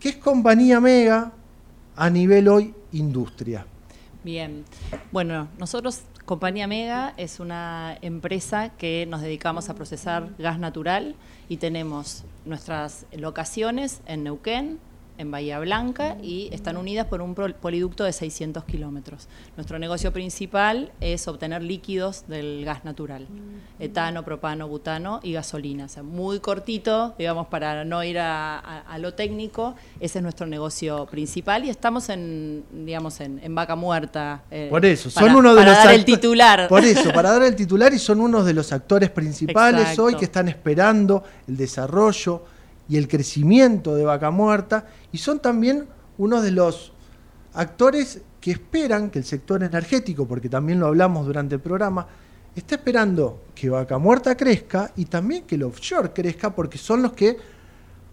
que es compañía mega a nivel hoy industria. Bien, bueno, nosotros, Compañía Mega, es una empresa que nos dedicamos a procesar gas natural y tenemos nuestras locaciones en Neuquén, en Bahía Blanca y están unidas por un poliducto de 600 kilómetros. Nuestro negocio principal es obtener líquidos del gas natural, etano, propano, butano y gasolina. O sea, muy cortito, digamos, para no ir a, lo técnico, ese es nuestro negocio principal y estamos en, digamos, en, vaca muerta. Eh, por eso, son uno de para los dar el titular. Por eso, para dar el titular y son unos de los actores principales hoy que están esperando el desarrollo y el crecimiento de Vaca Muerta y son también uno de los actores que esperan que el sector energético, porque también lo hablamos durante el programa, está esperando que Vaca Muerta crezca y también que el offshore crezca porque son los que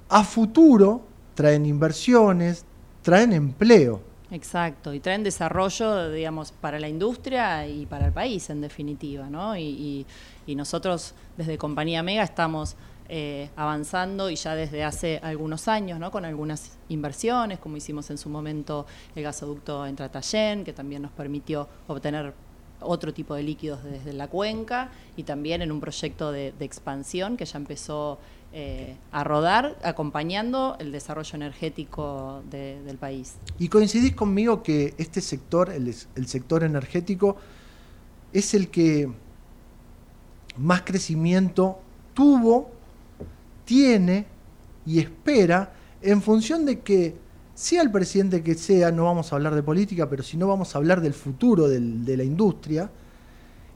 a futuro traen inversiones, traen empleo. Exacto, y traen desarrollo, digamos, para la industria y para el país, en definitiva, ¿no? Y, y nosotros desde Compañía Mega estamos eh, avanzando y ya desde hace algunos años, ¿no? con algunas inversiones, como hicimos en su momento el gasoducto en Tratayén, que también nos permitió obtener otro tipo de líquidos desde la cuenca y también en un proyecto de, expansión que ya empezó eh, a rodar, acompañando el desarrollo energético del país. Y coincidís conmigo que este sector, el sector energético, es el que más crecimiento tuvo tiene y espera en función de que sea el presidente que sea, no vamos a hablar de política, pero si no vamos a hablar del futuro de la industria,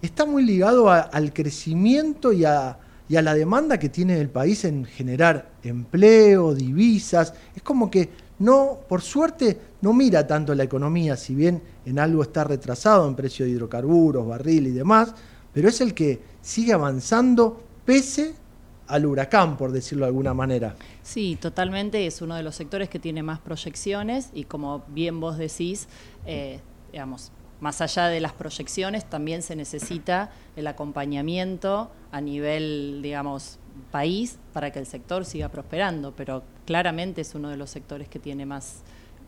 está muy ligado al crecimiento y a, y a la demanda que tiene el país en generar empleo, divisas. Es como que no, por suerte, no mira tanto la economía, si bien en algo está retrasado en precio de hidrocarburos, barril y demás, pero es el que sigue avanzando pese al huracán, por decirlo de alguna manera. Sí, totalmente, es uno de los sectores que tiene más proyecciones y como bien vos decís, eh, digamos, más allá de las proyecciones, también se necesita el acompañamiento a nivel, digamos, país para que el sector siga prosperando, pero claramente es uno de los sectores que tiene más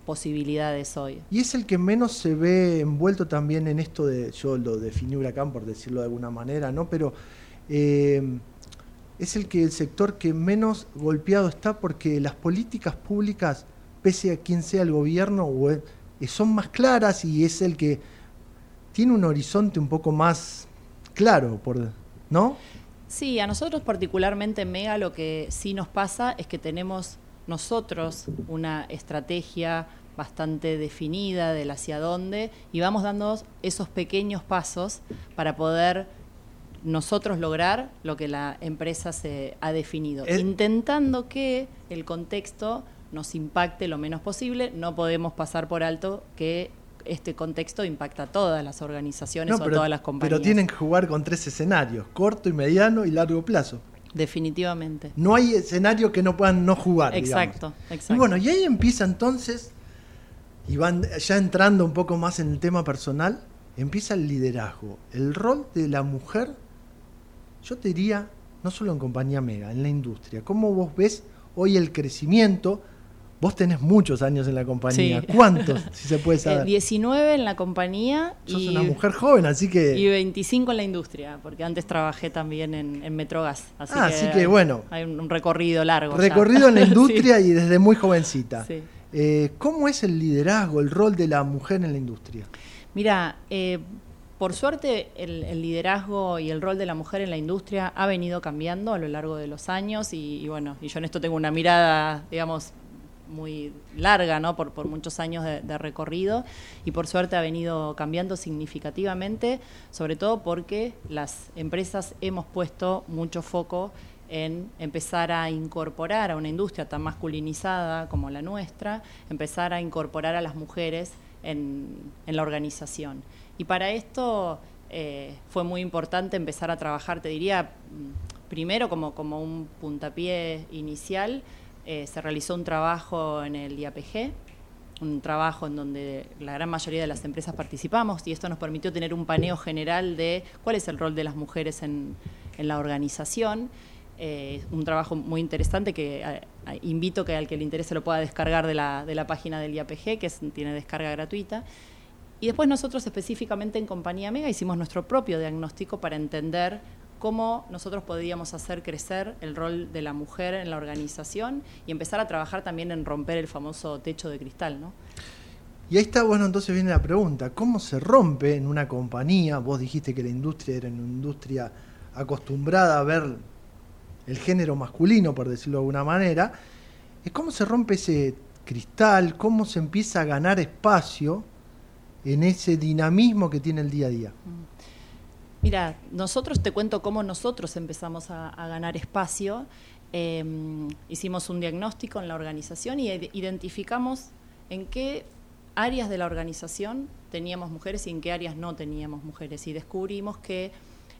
posibilidades hoy. Y es el que menos se ve envuelto también en esto de, yo lo definí huracán por decirlo de alguna manera, ¿no? Pero eh, es el que el sector que menos golpeado está porque las políticas públicas, pese a quien sea el gobierno, son más claras y es el que tiene un horizonte un poco más claro, por, ¿no? Sí, a nosotros particularmente en Mega lo que sí nos pasa es que tenemos nosotros una estrategia bastante definida del hacia dónde y vamos dando esos pequeños pasos para poder nosotros lograr lo que la empresa se ha definido, intentando que el contexto nos impacte lo menos posible. No podemos pasar por alto que este contexto impacta a todas las organizaciones o a todas las compañías. Pero tienen que jugar con tres escenarios, corto y mediano y largo plazo. Definitivamente. No hay escenario que no puedan no jugar. Exacto, exacto. Y bueno, y ahí empieza entonces, y van ya entrando un poco más en el tema personal, empieza el liderazgo, el rol de la mujer, yo te diría, no solo en compañía mega, en la industria. ¿Cómo vos ves hoy el crecimiento? Vos tenés muchos años en la compañía. ¿Cuántos, si se puede saber? 19 en la compañía. Sos una mujer joven, así que... Y 25 en la industria, porque antes trabajé también en, Metrogas. Así, ah, que, así que bueno. Hay un, recorrido largo. Recorrido en la industria y desde muy jovencita. Eh, ¿Cómo es el liderazgo, el rol de la mujer en la industria? Mira, eh, por suerte, el, liderazgo y el rol de la mujer en la industria ha venido cambiando a lo largo de los años y, bueno, y yo en esto tengo una mirada, digamos, muy larga, ¿no? Por, muchos años de, recorrido y por suerte ha venido cambiando significativamente, sobre todo porque las empresas hemos puesto mucho foco en empezar a incorporar a una industria tan masculinizada como la nuestra, empezar a incorporar a las mujeres en la organización. Y para esto eh, fue muy importante empezar a trabajar, te diría, mm, primero como, como un puntapié inicial, eh, se realizó un trabajo en el IAPG, un trabajo en donde la gran mayoría de las empresas participamos y esto nos permitió tener un paneo general de cuál es el rol de las mujeres en, en la organización. Eh, un trabajo muy interesante que invito que al que le interese lo pueda descargar de la, de la página del IAPG, que tiene descarga gratuita. Y después nosotros específicamente en Compañía Mega hicimos nuestro propio diagnóstico para entender cómo nosotros podíamos hacer crecer el rol de la mujer en la organización y empezar a trabajar también en romper el famoso techo de cristal, ¿no? Y ahí está, bueno, entonces viene la pregunta, ¿cómo se rompe en una compañía? Vos dijiste que la industria era una industria acostumbrada a ver el género masculino, por decirlo de alguna manera. ¿Cómo se rompe ese cristal? ¿Cómo se empieza a ganar espacio? En ese dinamismo que tiene el día a día? Mira, nosotros te cuento cómo nosotros empezamos a, ganar espacio. Em, hicimos un diagnóstico en la organización y identificamos en qué áreas de la organización teníamos mujeres y en qué áreas no teníamos mujeres. Y descubrimos que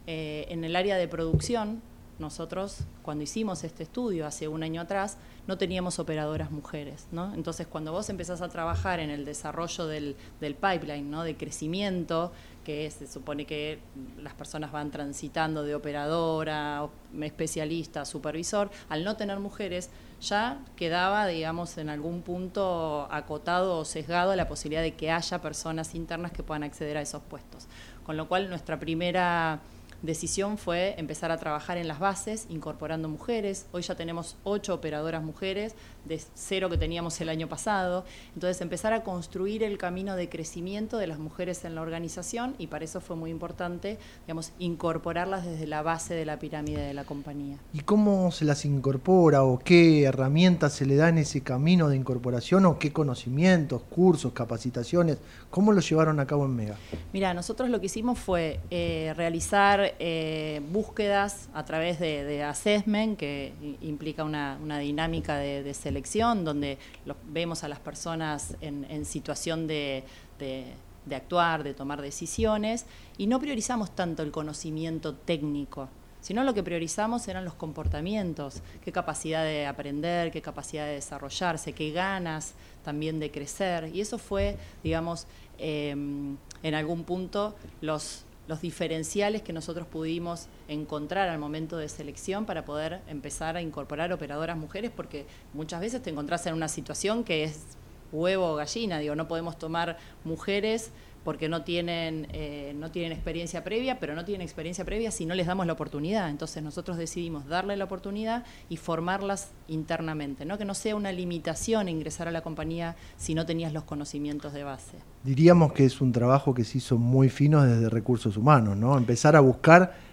eh, en el área de producción nosotros, cuando hicimos este estudio hace un año atrás, no teníamos operadoras mujeres. ¿no? Entonces, cuando vos empezás a trabajar en el desarrollo del, pipeline, ¿no? de crecimiento, que se supone que las personas van transitando de operadora, especialista, supervisor, al no tener mujeres, ya quedaba, digamos, en algún punto acotado o sesgado la posibilidad de que haya personas internas que puedan acceder a esos puestos. Con lo cual, nuestra primera decisión fue empezar a trabajar en las bases, incorporando mujeres. Hoy ya tenemos ocho operadoras mujeres, de cero que teníamos el año pasado. Entonces, empezar a construir el camino de crecimiento de las mujeres en la organización y para eso fue muy importante, digamos, incorporarlas desde la base de la pirámide de la compañía. ¿Y cómo se las incorpora o qué herramientas se le da en ese camino de incorporación o qué conocimientos, cursos, capacitaciones? ¿Cómo lo llevaron a cabo en Mega? Mira, nosotros lo que hicimos fue eh, realizar eh, búsquedas a través de, assessment, que implica una, dinámica de, selección, donde vemos a las personas en, situación de, actuar, de tomar decisiones, y no priorizamos tanto el conocimiento técnico, sino lo que priorizamos eran los comportamientos, qué capacidad de aprender, qué capacidad de desarrollarse, qué ganas también de crecer. Y eso fue, digamos, em, en algún punto los, los diferenciales que nosotros pudimos encontrar al momento de selección para poder empezar a incorporar operadoras mujeres, porque muchas veces te encontrás en una situación que es huevo o gallina, digo, no podemos tomar mujeres porque no tienen, eh, no tienen experiencia previa, pero no tienen experiencia previa si no les damos la oportunidad. Entonces nosotros decidimos darle la oportunidad y formarlas internamente, ¿no? que no sea una limitación ingresar a la compañía si no tenías los conocimientos de base. Diríamos que es un trabajo que se hizo muy fino desde recursos humanos, ¿no? Empezar a buscar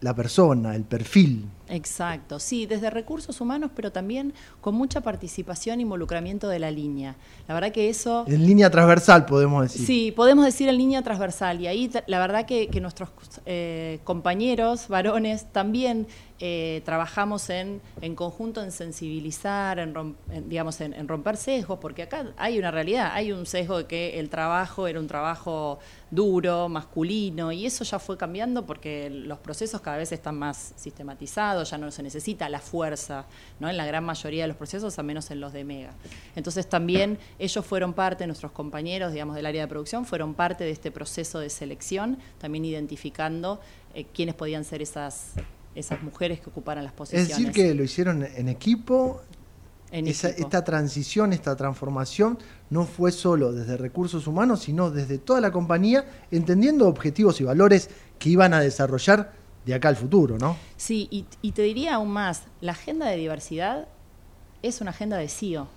la persona, el perfil. Exacto, sí, desde recursos humanos, pero también con mucha participación e involucramiento de la línea. La verdad que eso... En línea transversal, podemos decir. Sí, podemos decir en línea transversal. Y ahí la verdad que, nuestros eh, compañeros, varones, también eh, trabajamos en, en conjunto en sensibilizar, en, digamos, en, romper sesgos, porque acá hay una realidad, hay un sesgo de que el trabajo era un trabajo duro, masculino, y eso ya fue cambiando porque los procesos cada vez están más sistematizados, ya no se necesita la fuerza, ¿no? En la gran mayoría de los procesos, a menos en los de Mega. Entonces también ellos fueron parte, nuestros compañeros, digamos, del área de producción, fueron parte de este proceso de selección, también identificando eh, quiénes podían ser esas esas mujeres que ocuparan las posiciones. Es decir, que lo hicieron en equipo. Esta transición, esta transformación no fue solo desde recursos humanos, sino desde toda la compañía, entendiendo objetivos y valores que iban a desarrollar de acá al futuro, ¿no? Sí, y, te diría aún más, la agenda de diversidad es una agenda de CEO.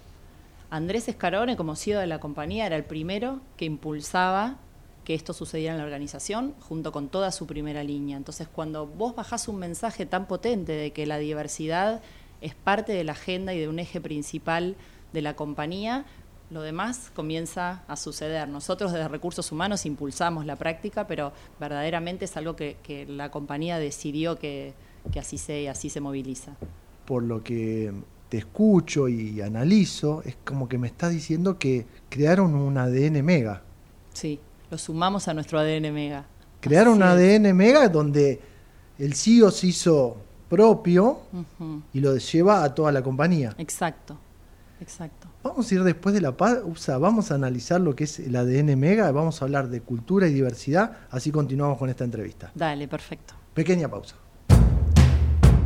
Andrés Escarone, como CEO de la compañía, era el primero que impulsaba que esto sucediera en la organización junto con toda su primera línea. Entonces, cuando vos bajás un mensaje tan potente de que la diversidad es parte de la agenda y de un eje principal de la compañía, lo demás comienza a suceder. Nosotros desde recursos humanos impulsamos la práctica, pero verdaderamente es algo que, la compañía decidió que, así, se, así se moviliza. Por lo que te escucho y analizo, es como que me estás diciendo que crearon un ADN mega. Sí, lo sumamos a nuestro ADN Mega. Crearon un ADN Mega donde el CEO se hizo propio y lo lleva a toda la compañía. Exacto, exacto. Vamos a ir después de la pausa, vamos a analizar lo que es el ADN Mega, vamos a hablar de cultura y diversidad, así continuamos con esta entrevista. Dale, perfecto. Pequeña pausa.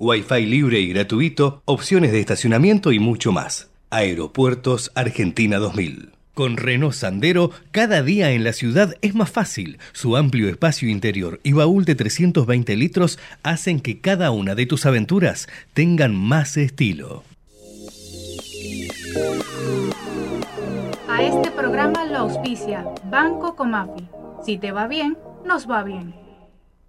Wi-Fi libre y gratuito, opciones de estacionamiento y mucho más. Aeropuertos Argentina 2000. Con Renault Sandero, cada día en la ciudad es más fácil. Su amplio espacio interior y baúl de 320 litros hacen que cada una de tus aventuras tengan más estilo. A este programa lo auspicia Banco Comafi. Si te va bien, nos va bien.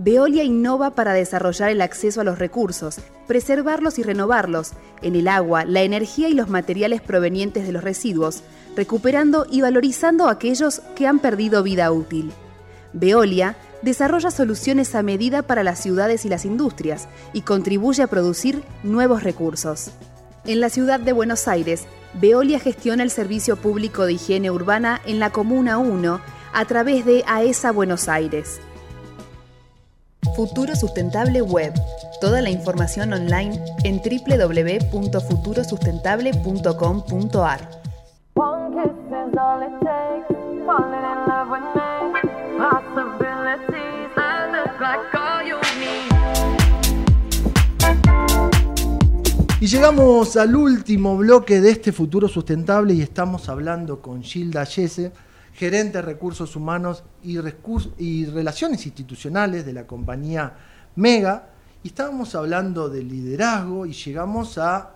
Veolia innova para desarrollar el acceso a los recursos, preservarlos y renovarlos, en el agua, la energía y los materiales provenientes de los residuos, recuperando y valorizando aquellos que han perdido vida útil. Veolia desarrolla soluciones a medida para las ciudades y las industrias y contribuye a producir nuevos recursos. En la ciudad de Buenos Aires, Veolia gestiona el servicio público de higiene urbana en la Comuna 1 a través de AESA Buenos Aires. Futuro Sustentable Web. Toda la información online en www.futurosustentable.com.ar. Y llegamos al último bloque de este futuro sustentable y estamos hablando con Gilda Yese, gerente de recursos humanos y, relaciones institucionales de la compañía Mega. Y estábamos hablando de liderazgo y llegamos a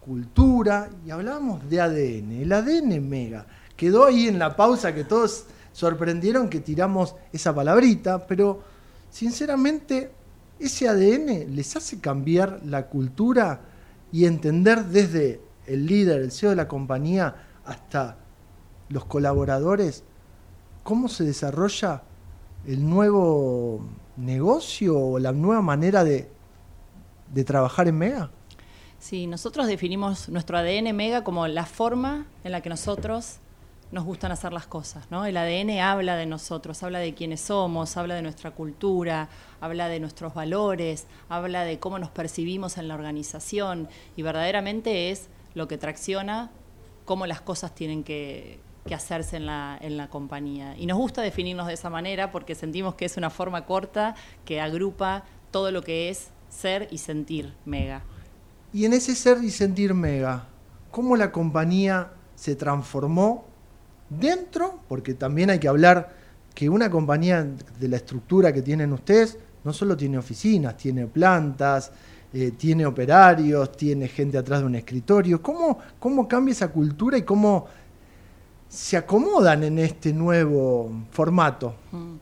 cultura y hablamos de ADN. El ADN Mega quedó ahí en la pausa que todos sorprendieron que tiramos esa palabrita, pero sinceramente ese ADN les hace cambiar la cultura y entender desde el líder, el CEO de la compañía, hasta los colaboradores, cómo se desarrolla el nuevo negocio o la nueva manera de, de trabajar en Mega? Sí, nosotros definimos nuestro ADN Mega como la forma en la que nosotros nos gustan hacer las cosas, ¿no? El ADN habla de nosotros, habla de quiénes somos, habla de nuestra cultura, habla de nuestros valores, habla de cómo nos percibimos en la organización y verdaderamente es lo que tracciona cómo las cosas tienen que, hacerse en la, en la compañía. Y nos gusta definirnos de esa manera porque sentimos que es una forma corta que agrupa todo lo que es ser y sentir Mega. Y en ese ser y sentir Mega, ¿cómo la compañía se transformó dentro, porque también hay que hablar que una compañía de la estructura que tienen ustedes no solo tiene oficinas, tiene plantas, eh, tiene operarios, tiene gente atrás de un escritorio. ¿Cómo, ¿Cómo cambia esa cultura y cómo se acomodan en este nuevo formato? Mm.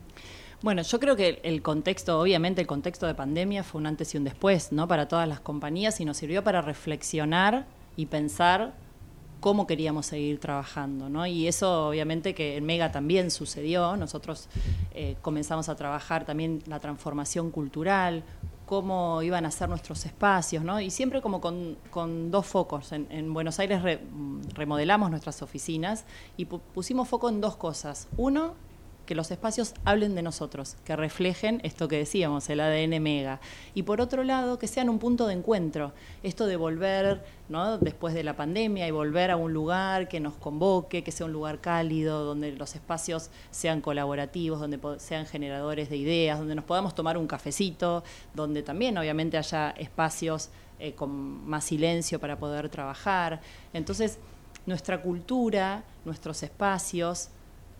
Bueno, yo creo que el contexto, obviamente el contexto de pandemia fue un antes y un después, ¿no? Para todas las compañías y nos sirvió para reflexionar y pensar cómo queríamos seguir trabajando, ¿no? Y eso obviamente que en Mega también sucedió, nosotros eh, comenzamos a trabajar también la transformación cultural, cómo iban a ser nuestros espacios, ¿no? Y siempre como con, dos focos. En, Buenos Aires remodelamos nuestras oficinas y pusimos foco en dos cosas. Uno, que los espacios hablen de nosotros, que reflejen esto que decíamos, el ADN mega. Y por otro lado, que sean un punto de encuentro, esto de volver, ¿no? después de la pandemia, y volver a un lugar que nos convoque, que sea un lugar cálido, donde los espacios sean colaborativos, donde sean generadores de ideas, donde nos podamos tomar un cafecito, donde también obviamente haya espacios eh, con más silencio para poder trabajar. Entonces, nuestra cultura, nuestros espacios,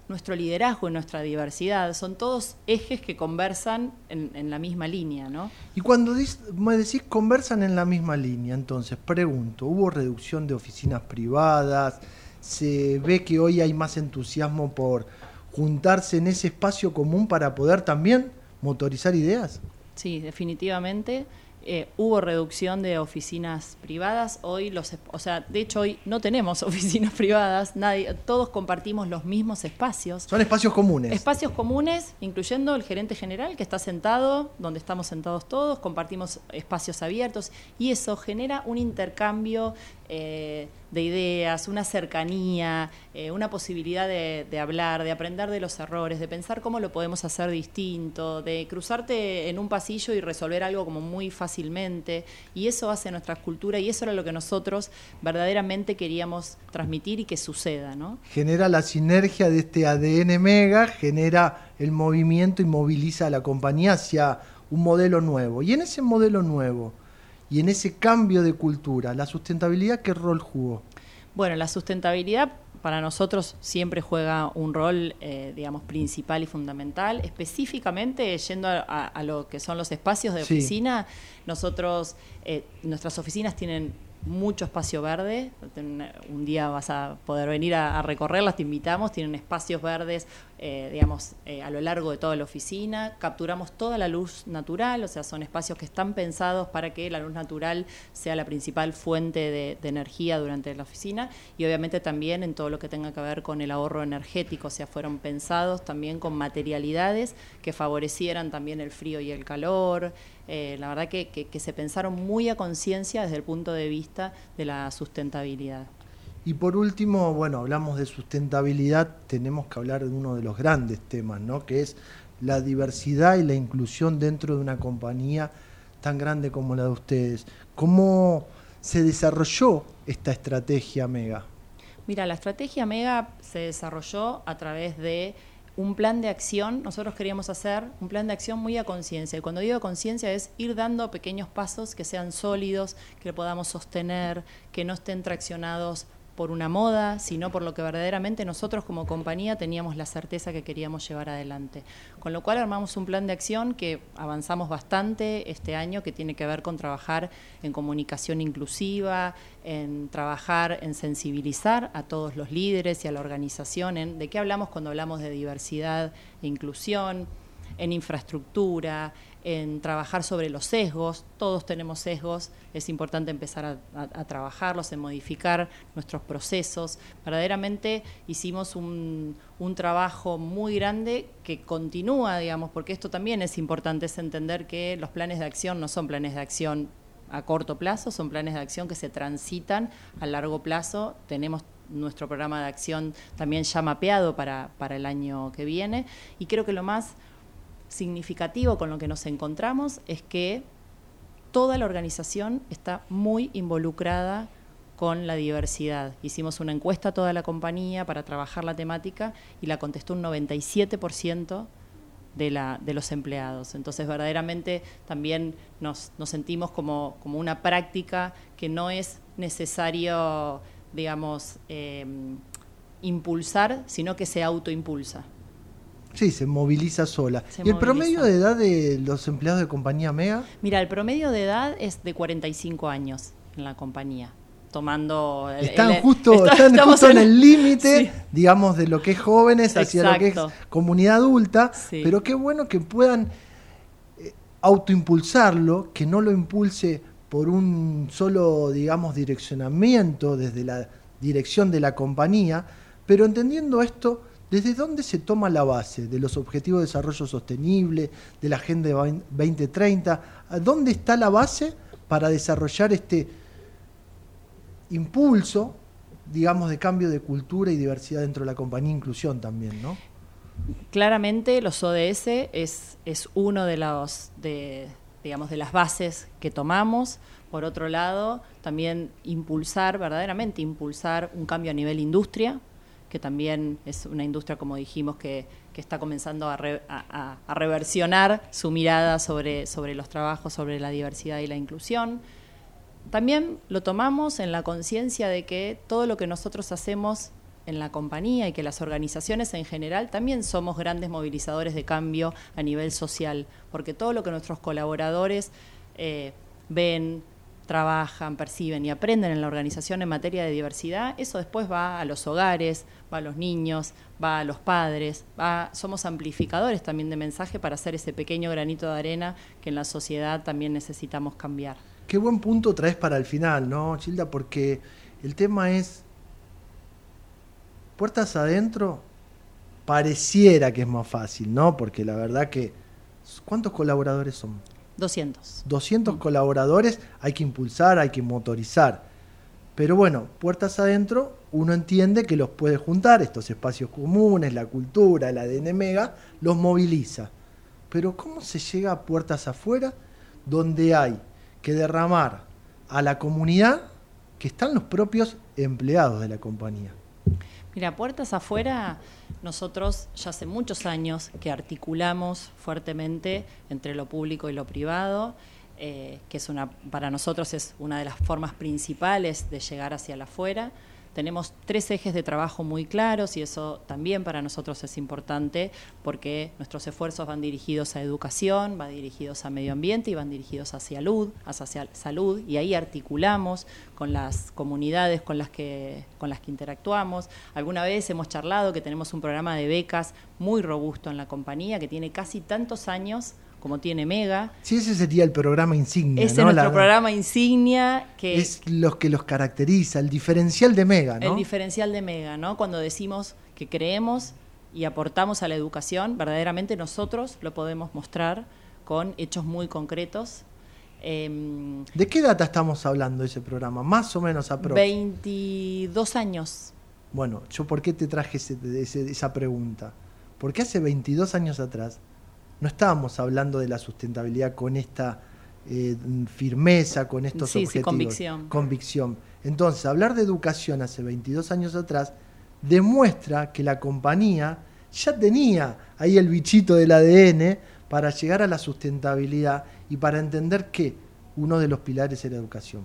nuestro liderazgo y nuestra diversidad. Son todos ejes que conversan en, la misma línea, ¿no? Y cuando me decís conversan en la misma línea, entonces pregunto, ¿hubo reducción de oficinas privadas? ¿Se ve que hoy hay más entusiasmo por juntarse en ese espacio común para poder también motorizar ideas? Sí, definitivamente. Eh, hubo reducción de oficinas privadas. Hoy los, o sea, de hecho hoy no tenemos oficinas privadas. Nadie, todos compartimos los mismos espacios. Son espacios comunes. Espacios comunes, incluyendo el gerente general que está sentado, donde estamos sentados todos. Compartimos espacios abiertos y eso genera un intercambio eh, de ideas, una cercanía, eh, una posibilidad de, hablar, de aprender de los errores, de pensar cómo lo podemos hacer distinto, de cruzarte en un pasillo y resolver algo como muy fácilmente. Y eso hace nuestra cultura y eso era lo que nosotros verdaderamente queríamos transmitir y que suceda. ¿no? Genera la sinergia de este ADN mega, genera el movimiento y moviliza a la compañía hacia un modelo nuevo. Y en ese modelo nuevo, y en ese cambio de cultura, ¿la sustentabilidad qué rol jugó? Bueno, la sustentabilidad para nosotros siempre juega un rol, eh, digamos, principal y fundamental. Específicamente, yendo a, lo que son los espacios de oficina, nosotros, eh, nuestras oficinas tienen mucho espacio verde. Un día vas a poder venir a, recorrerlas, te invitamos. Tienen espacios verdes, eh, digamos, eh, a lo largo de toda la oficina. Capturamos toda la luz natural, o sea, son espacios que están pensados para que la luz natural sea la principal fuente de, energía durante la oficina. Y obviamente también en todo lo que tenga que ver con el ahorro energético, o sea, fueron pensados también con materialidades que favorecieran también el frío y el calor. Eh, la verdad que, se pensaron muy a conciencia desde el punto de vista de la sustentabilidad. Y por último, bueno, hablamos de sustentabilidad, tenemos que hablar de uno de los grandes temas, ¿no? Que es la diversidad y la inclusión dentro de una compañía tan grande como la de ustedes. ¿Cómo se desarrolló esta estrategia Mega? Mira, la estrategia Mega se desarrolló a través de un plan de acción, nosotros queríamos hacer un plan de acción muy a conciencia. Y cuando digo conciencia es ir dando pequeños pasos que sean sólidos, que podamos sostener, que no estén traccionados por una moda, sino por lo que verdaderamente nosotros como compañía teníamos la certeza que queríamos llevar adelante. Con lo cual armamos un plan de acción que avanzamos bastante este año, que tiene que ver con trabajar en comunicación inclusiva, en trabajar en sensibilizar a todos los líderes y a la organización, de qué hablamos cuando hablamos de diversidad e inclusión, en infraestructura, en trabajar sobre los sesgos, todos tenemos sesgos, es importante empezar a, trabajarlos, en modificar nuestros procesos. Verdaderamente hicimos un, trabajo muy grande que continúa, digamos, porque esto también es importante, es entender que los planes de acción no son planes de acción a corto plazo, son planes de acción que se transitan a largo plazo. Tenemos nuestro programa de acción también ya mapeado para, para el año que viene y creo que lo más significativo con lo que nos encontramos es que toda la organización está muy involucrada con la diversidad. Hicimos una encuesta a toda la compañía para trabajar la temática y la contestó un 97% de, la, de los empleados. Entonces, verdaderamente también nos, sentimos como, como, una práctica que no es necesario, digamos, eh, impulsar, sino que se autoimpulsa. Sí, se moviliza sola. ¿Y el promedio de edad de los empleados de compañía MEA? Mira, el promedio de edad es de 45 años en la compañía. Tomando. Están justo, están justo en, el límite, digamos, de lo que es jóvenes hacia lo que es comunidad adulta. Pero qué bueno que puedan eh, autoimpulsarlo, que no lo impulse por un solo, digamos, direccionamiento desde la dirección de la compañía, pero entendiendo esto ¿Desde dónde se toma la base de los Objetivos de Desarrollo Sostenible, de la Agenda 2030? ¿Dónde está la base para desarrollar este impulso, digamos, de cambio de cultura y diversidad dentro de la compañía, inclusión también, ¿no? Claramente los ODS es, es uno de los digamos, de las bases que tomamos. Por otro lado, también impulsar, verdaderamente impulsar un cambio a nivel industria, que también es una industria, como dijimos, que, está comenzando a, reversionar su mirada sobre, sobre los trabajos, sobre la diversidad y la inclusión. También lo tomamos en la conciencia de que todo lo que nosotros hacemos en la compañía y que las organizaciones en general también somos grandes movilizadores de cambio a nivel social, porque todo lo que nuestros colaboradores eh, ven, trabajan, perciben y aprenden en la organización en materia de diversidad, eso después va a los hogares, va a los niños, va a los padres, va, somos amplificadores también de mensaje para hacer ese pequeño granito de arena que en la sociedad también necesitamos cambiar. Qué buen punto traes para el final, ¿no, Childa? Porque el tema es, puertas adentro, pareciera que es más fácil, ¿no? Porque la verdad que, ¿cuántos colaboradores son? 200. 200 colaboradores hay que impulsar, hay que motorizar. Pero bueno, puertas adentro, uno entiende que los puede juntar, estos espacios comunes, la cultura, la ADN Mega, los moviliza. Pero ¿cómo se llega a puertas afuera donde hay que derramar a la comunidad que están los propios empleados de la compañía? Mira, puertas afuera, nosotros ya hace muchos años que articulamos fuertemente entre lo público y lo privado, eh, que es una, para nosotros es una de las formas principales de llegar hacia la afuera. Tenemos tres ejes de trabajo muy claros y eso también para nosotros es importante porque nuestros esfuerzos van dirigidos a educación, van dirigidos a medio ambiente y van dirigidos hacia salud, hacia salud y ahí articulamos con las comunidades con las que con las que interactuamos. Alguna vez hemos charlado que tenemos un programa de becas muy robusto en la compañía que tiene casi tantos años como tiene Mega. Sí, ese sería el programa insignia. Ese es nuestro programa insignia que es lo que los caracteriza, el diferencial de Mega, ¿no? El diferencial de Mega, ¿no? Cuando decimos que creemos y aportamos a la educación, verdaderamente nosotros lo podemos mostrar con hechos muy concretos. Em, ¿De qué data estamos hablando de ese programa? Más o menos a 22 años. Bueno, yo por qué te traje esa pregunta. Porque hace 22 años atrás no estábamos hablando de la sustentabilidad con esta eh, firmeza, con estos objetivos. Sí, convicción. Convicción. Entonces, hablar de educación hace 22 años atrás demuestra que la compañía ya tenía ahí el bichito del ADN para llegar a la sustentabilidad y para entender que uno de los pilares era educación.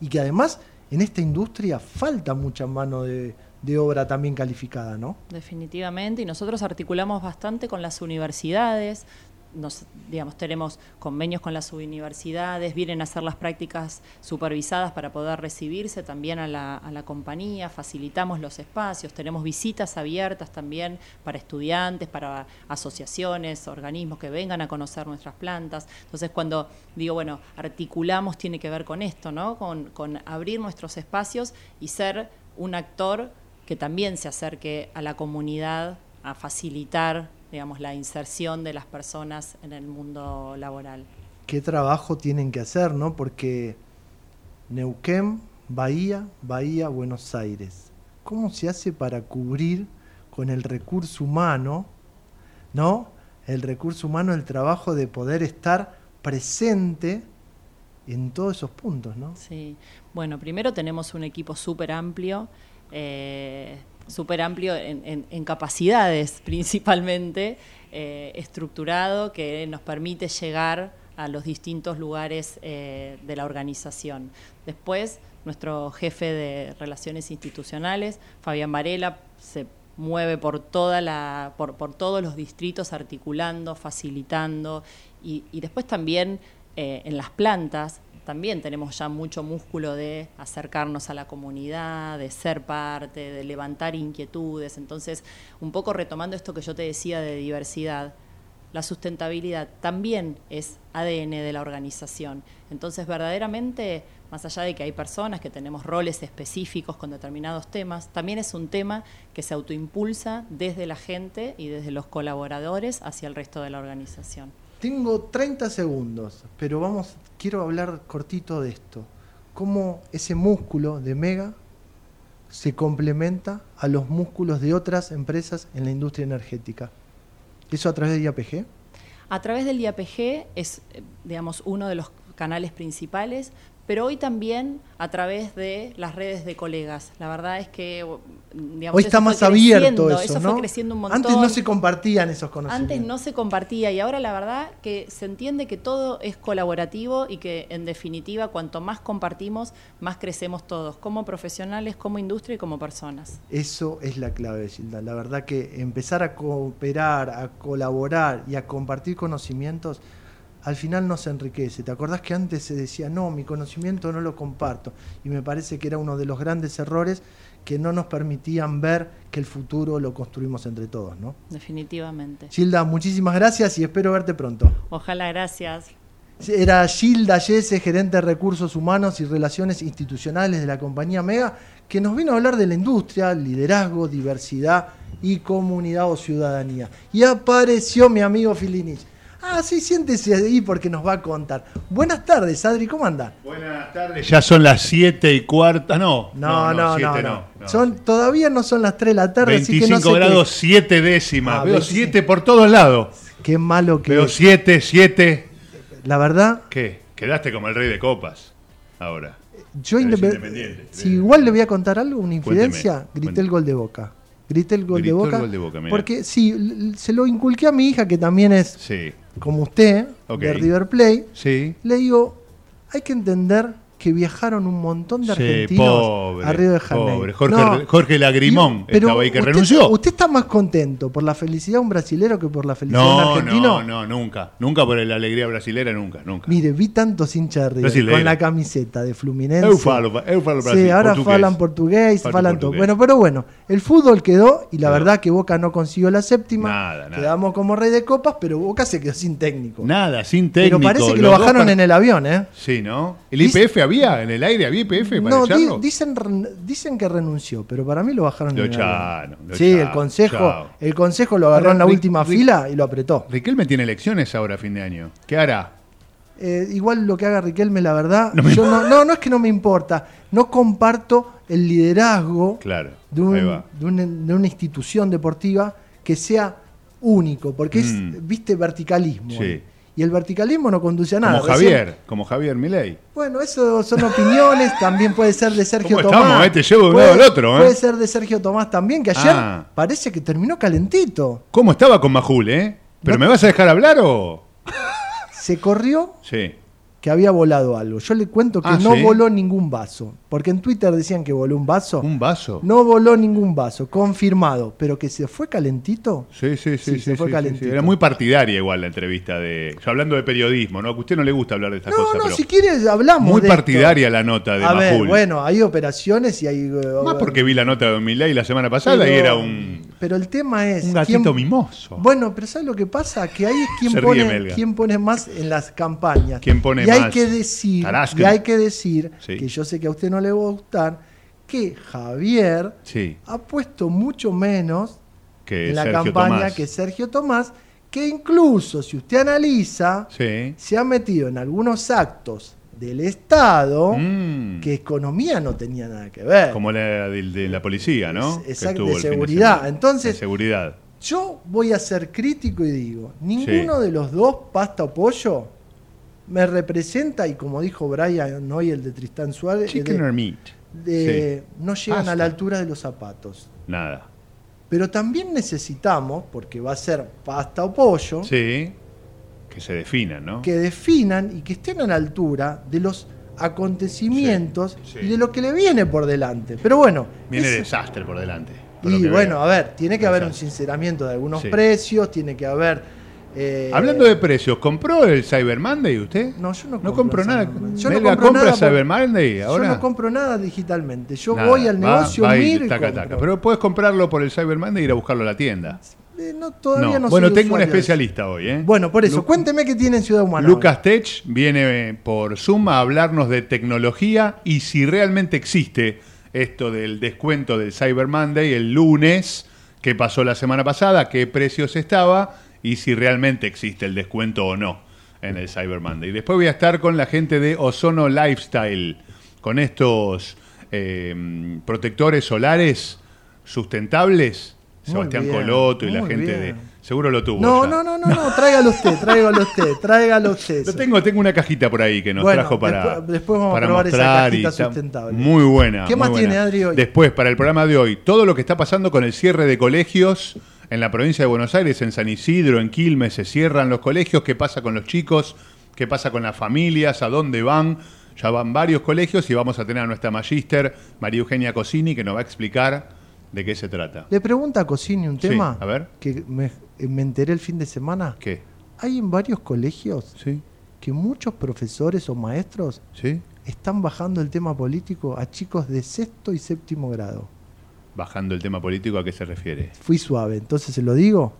Y que además en esta industria falta mucha mano de, de obra también calificada, ¿no? Definitivamente, y nosotros articulamos bastante con las universidades, nos, digamos, tenemos convenios con las universidades, vienen a hacer las prácticas supervisadas para poder recibirse también a la, a la, compañía, facilitamos los espacios, tenemos visitas abiertas también para estudiantes, para asociaciones, organismos que vengan a conocer nuestras plantas. Entonces, cuando digo, bueno, articulamos tiene que ver con esto, ¿no? Con, con abrir nuestros espacios y ser un actor que también se acerque a la comunidad a facilitar digamos, la inserción de las personas en el mundo laboral. ¿Qué trabajo tienen que hacer, no? Porque Neuquén, Bahía, Bahía, Buenos Aires. ¿Cómo se hace para cubrir con el recurso humano, no? El recurso humano, el trabajo de poder estar presente en todos esos puntos, ¿no? Sí. Bueno, primero tenemos un equipo súper amplio eh, súper amplio en, capacidades principalmente, eh, estructurado, que nos permite llegar a los distintos lugares eh, de la organización. Después, nuestro jefe de relaciones institucionales, Fabián Varela, se mueve por por, todos los distritos articulando, facilitando y, y después también en las plantas también tenemos ya mucho músculo de acercarnos a la comunidad, de ser parte, de levantar inquietudes. Entonces, un poco retomando esto que yo te decía de diversidad, la sustentabilidad también es ADN de la organización. Entonces, verdaderamente, más allá de que hay personas que tenemos roles específicos con determinados temas, también es un tema que se autoimpulsa desde la gente y desde los colaboradores hacia el resto de la organización. Tengo 30 segundos, pero vamos, quiero hablar cortito de esto. Cómo ese músculo de Mega se complementa a los músculos de otras empresas en la industria energética. ¿Eso a través del IAPG? A través del IAPG es, eh, digamos, uno de los canales principales, pero hoy también a través de las redes de colegas. La verdad es que digamos, hoy está más abierto eso, eso fue creciendo un montón. Antes no se compartían esos conocimientos. Antes no se compartía y ahora la verdad que se entiende que todo es colaborativo y que en definitiva cuanto más compartimos, más crecemos todos, como profesionales, como industria y como personas. Eso es la clave, Gilda. La verdad que empezar a cooperar, a colaborar y a compartir conocimientos al final no se enriquece. ¿Te acordás que antes se decía, no, mi conocimiento no lo comparto? Y me parece que era uno de los grandes errores que no nos permitían ver que el futuro lo construimos entre todos, ¿no? Definitivamente. Gilda, muchísimas gracias y espero verte pronto. Ojalá, gracias. Era Gilda Yese, gerente de recursos humanos y relaciones institucionales de la compañía Mega, que nos vino a hablar de la industria, liderazgo, diversidad y comunidad o ciudadanía. Y apareció mi amigo Filinich. Ah, sí, siéntese ahí porque nos va a contar. Buenas tardes, Adri, ¿cómo anda? Buenas tardes, ya son las 7 y cuarta, no. No, no, no, no, Son, todavía no son las 3 de la tarde, 25 así que no grados, 7 décimas. Ah, Veo 7 por todos lados. Qué malo que. Veo 7, 7. La verdad. ¿Qué? Quedaste como el rey de copas ahora. Yo independiente. Si igual le voy a contar algo, una infidencia, grité el gol de boca. Grité el gol de boca. El gol de boca porque sí, se lo inculqué a mi hija, que también es. Sí como usted, de River Play, le digo, hay que entender que viajaron un montón de argentinos a Río de Janeiro. Jorge, Jorge Lagrimón estaba ahí que renunció. ¿Usted está más contento por la felicidad de un brasilero que por la felicidad de un argentino? No, no, nunca. Nunca por la alegría brasilera, nunca, nunca. Mire, vi tantos hinchas de Río con la camiseta de Fluminense. Eu falo, eu falo Sí, ahora falan portugués, falan todo. Bueno, pero bueno, el fútbol quedó y la verdad que Boca no consiguió la séptima. Nada, nada. Quedamos como rey de copas, pero Boca se quedó sin técnico. Nada, sin técnico. Pero parece que lo bajaron en el avión, ¿eh? Sí, ¿no? El IPF había en el aire, había IPF para no, dicen, dicen que renunció, pero para mí lo bajaron Lo en el avión. lo Sí, el consejo, chao. el consejo lo agarró en la Rick- última Rick- fila y lo apretó. Riquelme tiene elecciones ahora a fin de año. ¿Qué hará? Eh, igual lo que haga Riquelme, la verdad, yo no, no, no es que no me importa, no comparto el liderazgo Claro. De, un- de una, de una institución deportiva que sea único, porque Mm. es, viste, verticalismo. Sí. Y el verticalismo no conduce a nada. Como Recién- Javier, como Javier Milei. Bueno, eso son opiniones, también puede ser de Sergio ¿Cómo Tomás. estamos, eh? Te llevo de un Puede- lado al otro, eh. Puede ser de Sergio Tomás también, que ayer Ah. parece que terminó calentito. ¿Cómo estaba con Majul, eh? ¿Pero No- me vas a dejar hablar o...? Se corrió Sí. Que había volado algo. Yo le cuento que Ah, no ¿sí? voló ningún vaso. Porque en Twitter decían que voló un vaso. ¿Un vaso? No voló ningún vaso, confirmado. Pero que se fue calentito. Sí, sí, sí. Sí, sí, se fue calentito. Era muy partidaria igual la entrevista de... Yo hablando de periodismo, ¿no? Que a usted no le gusta hablar de estas No, cosas, no, pero... si quieres hablamos. Muy de esto. partidaria la nota de A ver, bueno, hay operaciones y hay. eh, Más porque vi la nota de Milei la semana pasada Pero- y era un, Pero el tema es. un gatito quién- mimoso. Bueno, pero ¿sabes lo que pasa? Que ahí es quien ríe pone, quien pone más en las campañas. ¿Quién pone y hay que decir, y hay que decir, Sí. que yo sé que a usted no le va a gustar, que Javier Sí, ha puesto mucho menos que en la Sergio campaña Tomás. que Sergio Tomás, que incluso si usted analiza, Sí. se ha metido en algunos actos del Estado Mm. que economía no tenía nada que ver. Como la de, de la policía, ¿no? Exacto, de seguridad. Entonces- De seguridad. Yo voy a ser crítico y digo, ninguno de los dos, pasta o pollo, me representa, y como dijo Brian hoy, el de Tristán Suárez, Chicken de- or meat. de- no llegan a la altura de los zapatos. Nada. Pero también necesitamos, porque va a ser pasta o pollo, Sí. Que se definan, ¿no? que definan y que estén a la altura de los acontecimientos Sí, sí. y de lo que le viene por delante. Pero bueno, Viene es- desastre por delante. por y bueno, veo. a ver, tiene que haber un sinceramiento de algunos precios, tiene que haber... eh, Hablando de precios, ¿compró el Cyber Monday usted? No, yo no No compro nada. Yo no compro compra nada Cyber Monday ahora. Yo no compro nada digitalmente. Yo Nada, voy al negocio, va y miro y taca. Pero puedes comprarlo por el Cyber Monday e ir a buscarlo a la tienda. Eh, no, todavía no, bueno, soy tengo un especialista hoy, ¿eh? Bueno, por eso, Lu- cuénteme qué tiene en Ciudad Humana. Lucas Tech viene por Zoom a hablarnos de tecnología y si realmente existe esto del descuento del Cyber Monday el lunes, qué pasó la semana pasada, qué precios estaba y si realmente existe el descuento o no en el Cyber Monday. Después voy a estar con la gente de Ozono Lifestyle, con estos eh, protectores solares sustentables. Muy Sebastián bien, Coloto y la gente bien. de... Seguro lo tuvo. No, ya. no, no, no, no, tráigalo usted, tráigalo usted, tráigalo usted. Lo tengo, tengo una cajita por ahí que nos Bueno, trajo para, después- después vamos a probar esa mostrar cajita y está sustentable. Muy buena. ¿Qué muy más buena. tiene, Adri, hoy? Después, para el programa de hoy, todo lo que está pasando con el cierre de colegios en la provincia de Buenos Aires, en San Isidro, en Quilmes, se cierran los colegios, qué pasa con los chicos, qué pasa con las familias, a dónde van. Ya van varios colegios y vamos a tener a nuestra magíster, María Eugenia Cosini, que nos va a explicar de qué se trata. Le pregunta a Cosini un Sí, tema a ver. que me, me enteré el fin de semana. ¿Qué? Hay en varios colegios Sí. que muchos profesores o maestros ¿Sí? están bajando el tema político a chicos de sexto y séptimo grado. Bajando el tema político, ¿a qué se refiere? Fui suave, entonces se lo digo.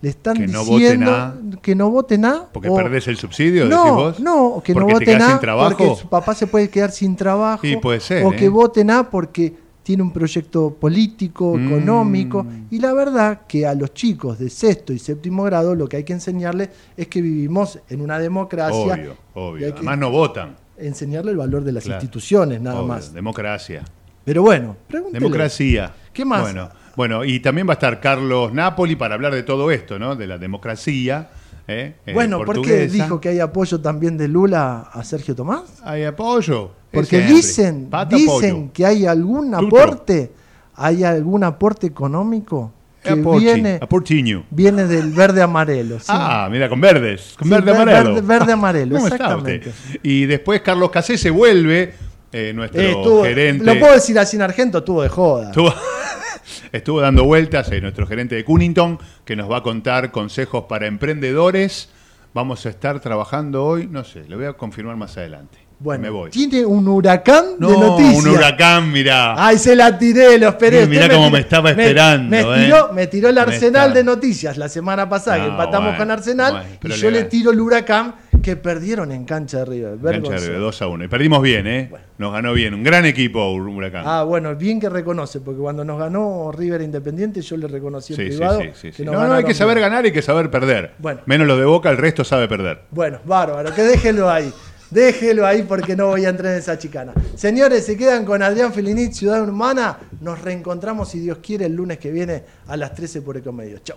Le están Que no voten diciendo A. que no voten A. Porque o- perdés el subsidio, decís no, vos. no, que no voten A porque su papá se puede quedar sin trabajo. Sí, puede ser, O ¿eh? que voten A porque tiene un proyecto político, Mm. económico. Y la verdad que a los chicos de sexto y séptimo grado lo que hay que enseñarles es que vivimos en una democracia. Obvio, y obvio. Además no votan. enseñarle el valor de las Claro. instituciones, nada Obvio, más. Democracia. Pero bueno, pregúntele. Democracia. ¿Qué más? Bueno, bueno, y también va a estar Carlos Napoli para hablar de todo esto, ¿no? De la democracia. ¿eh? Eh, Bueno, ¿por qué dijo que hay apoyo también de Lula a Sergio Tomás? Hay apoyo. Porque Siempre. dicen, Pata dicen que hay algún aporte, hay algún aporte económico que viene, viene del verde amarelo. Ah, mira, con verdes, con verde amarelo. Verde, amarelo, exactamente. Y después Carlos Casé se vuelve, eh, nuestro gerente. Lo puedo decir así en Argento, tuvo de joda. Estuvo, dando vueltas, eh, nuestro gerente de Cunnington, que nos va a contar consejos para emprendedores. Vamos a estar trabajando hoy, no sé, lo voy a confirmar más adelante. Bueno, me voy. tiene un huracán de noticias. Un huracán, mirá. Ay, se la tiré, lo esperé. Mirá cómo me, estaba esperando. Me, eh. tiró, me tiró el arsenal de noticias la semana pasada, que empatamos con Arsenal. y yo le tiro el huracán que perdieron en cancha de River. Cancha de River, 2 a 1. Y perdimos bien, ¿eh? Nos ganó bien. Un gran equipo, Huracán. Ah, bueno, bien que reconoce, porque cuando nos ganó River Independiente, yo le reconocí en privado. Sí, sí, no, no, hay que saber ganar y hay que saber perder. Bueno. Menos lo de Boca, el resto sabe perder. Bueno, bárbaro, que déjelo ahí. Déjelo ahí porque no voy a entrar en esa chicana. Señores, se quedan con Adrián Felinit, Ciudad Humana. Nos reencontramos, si Dios quiere, el lunes que viene a las 13 por Ecomedios. Chau.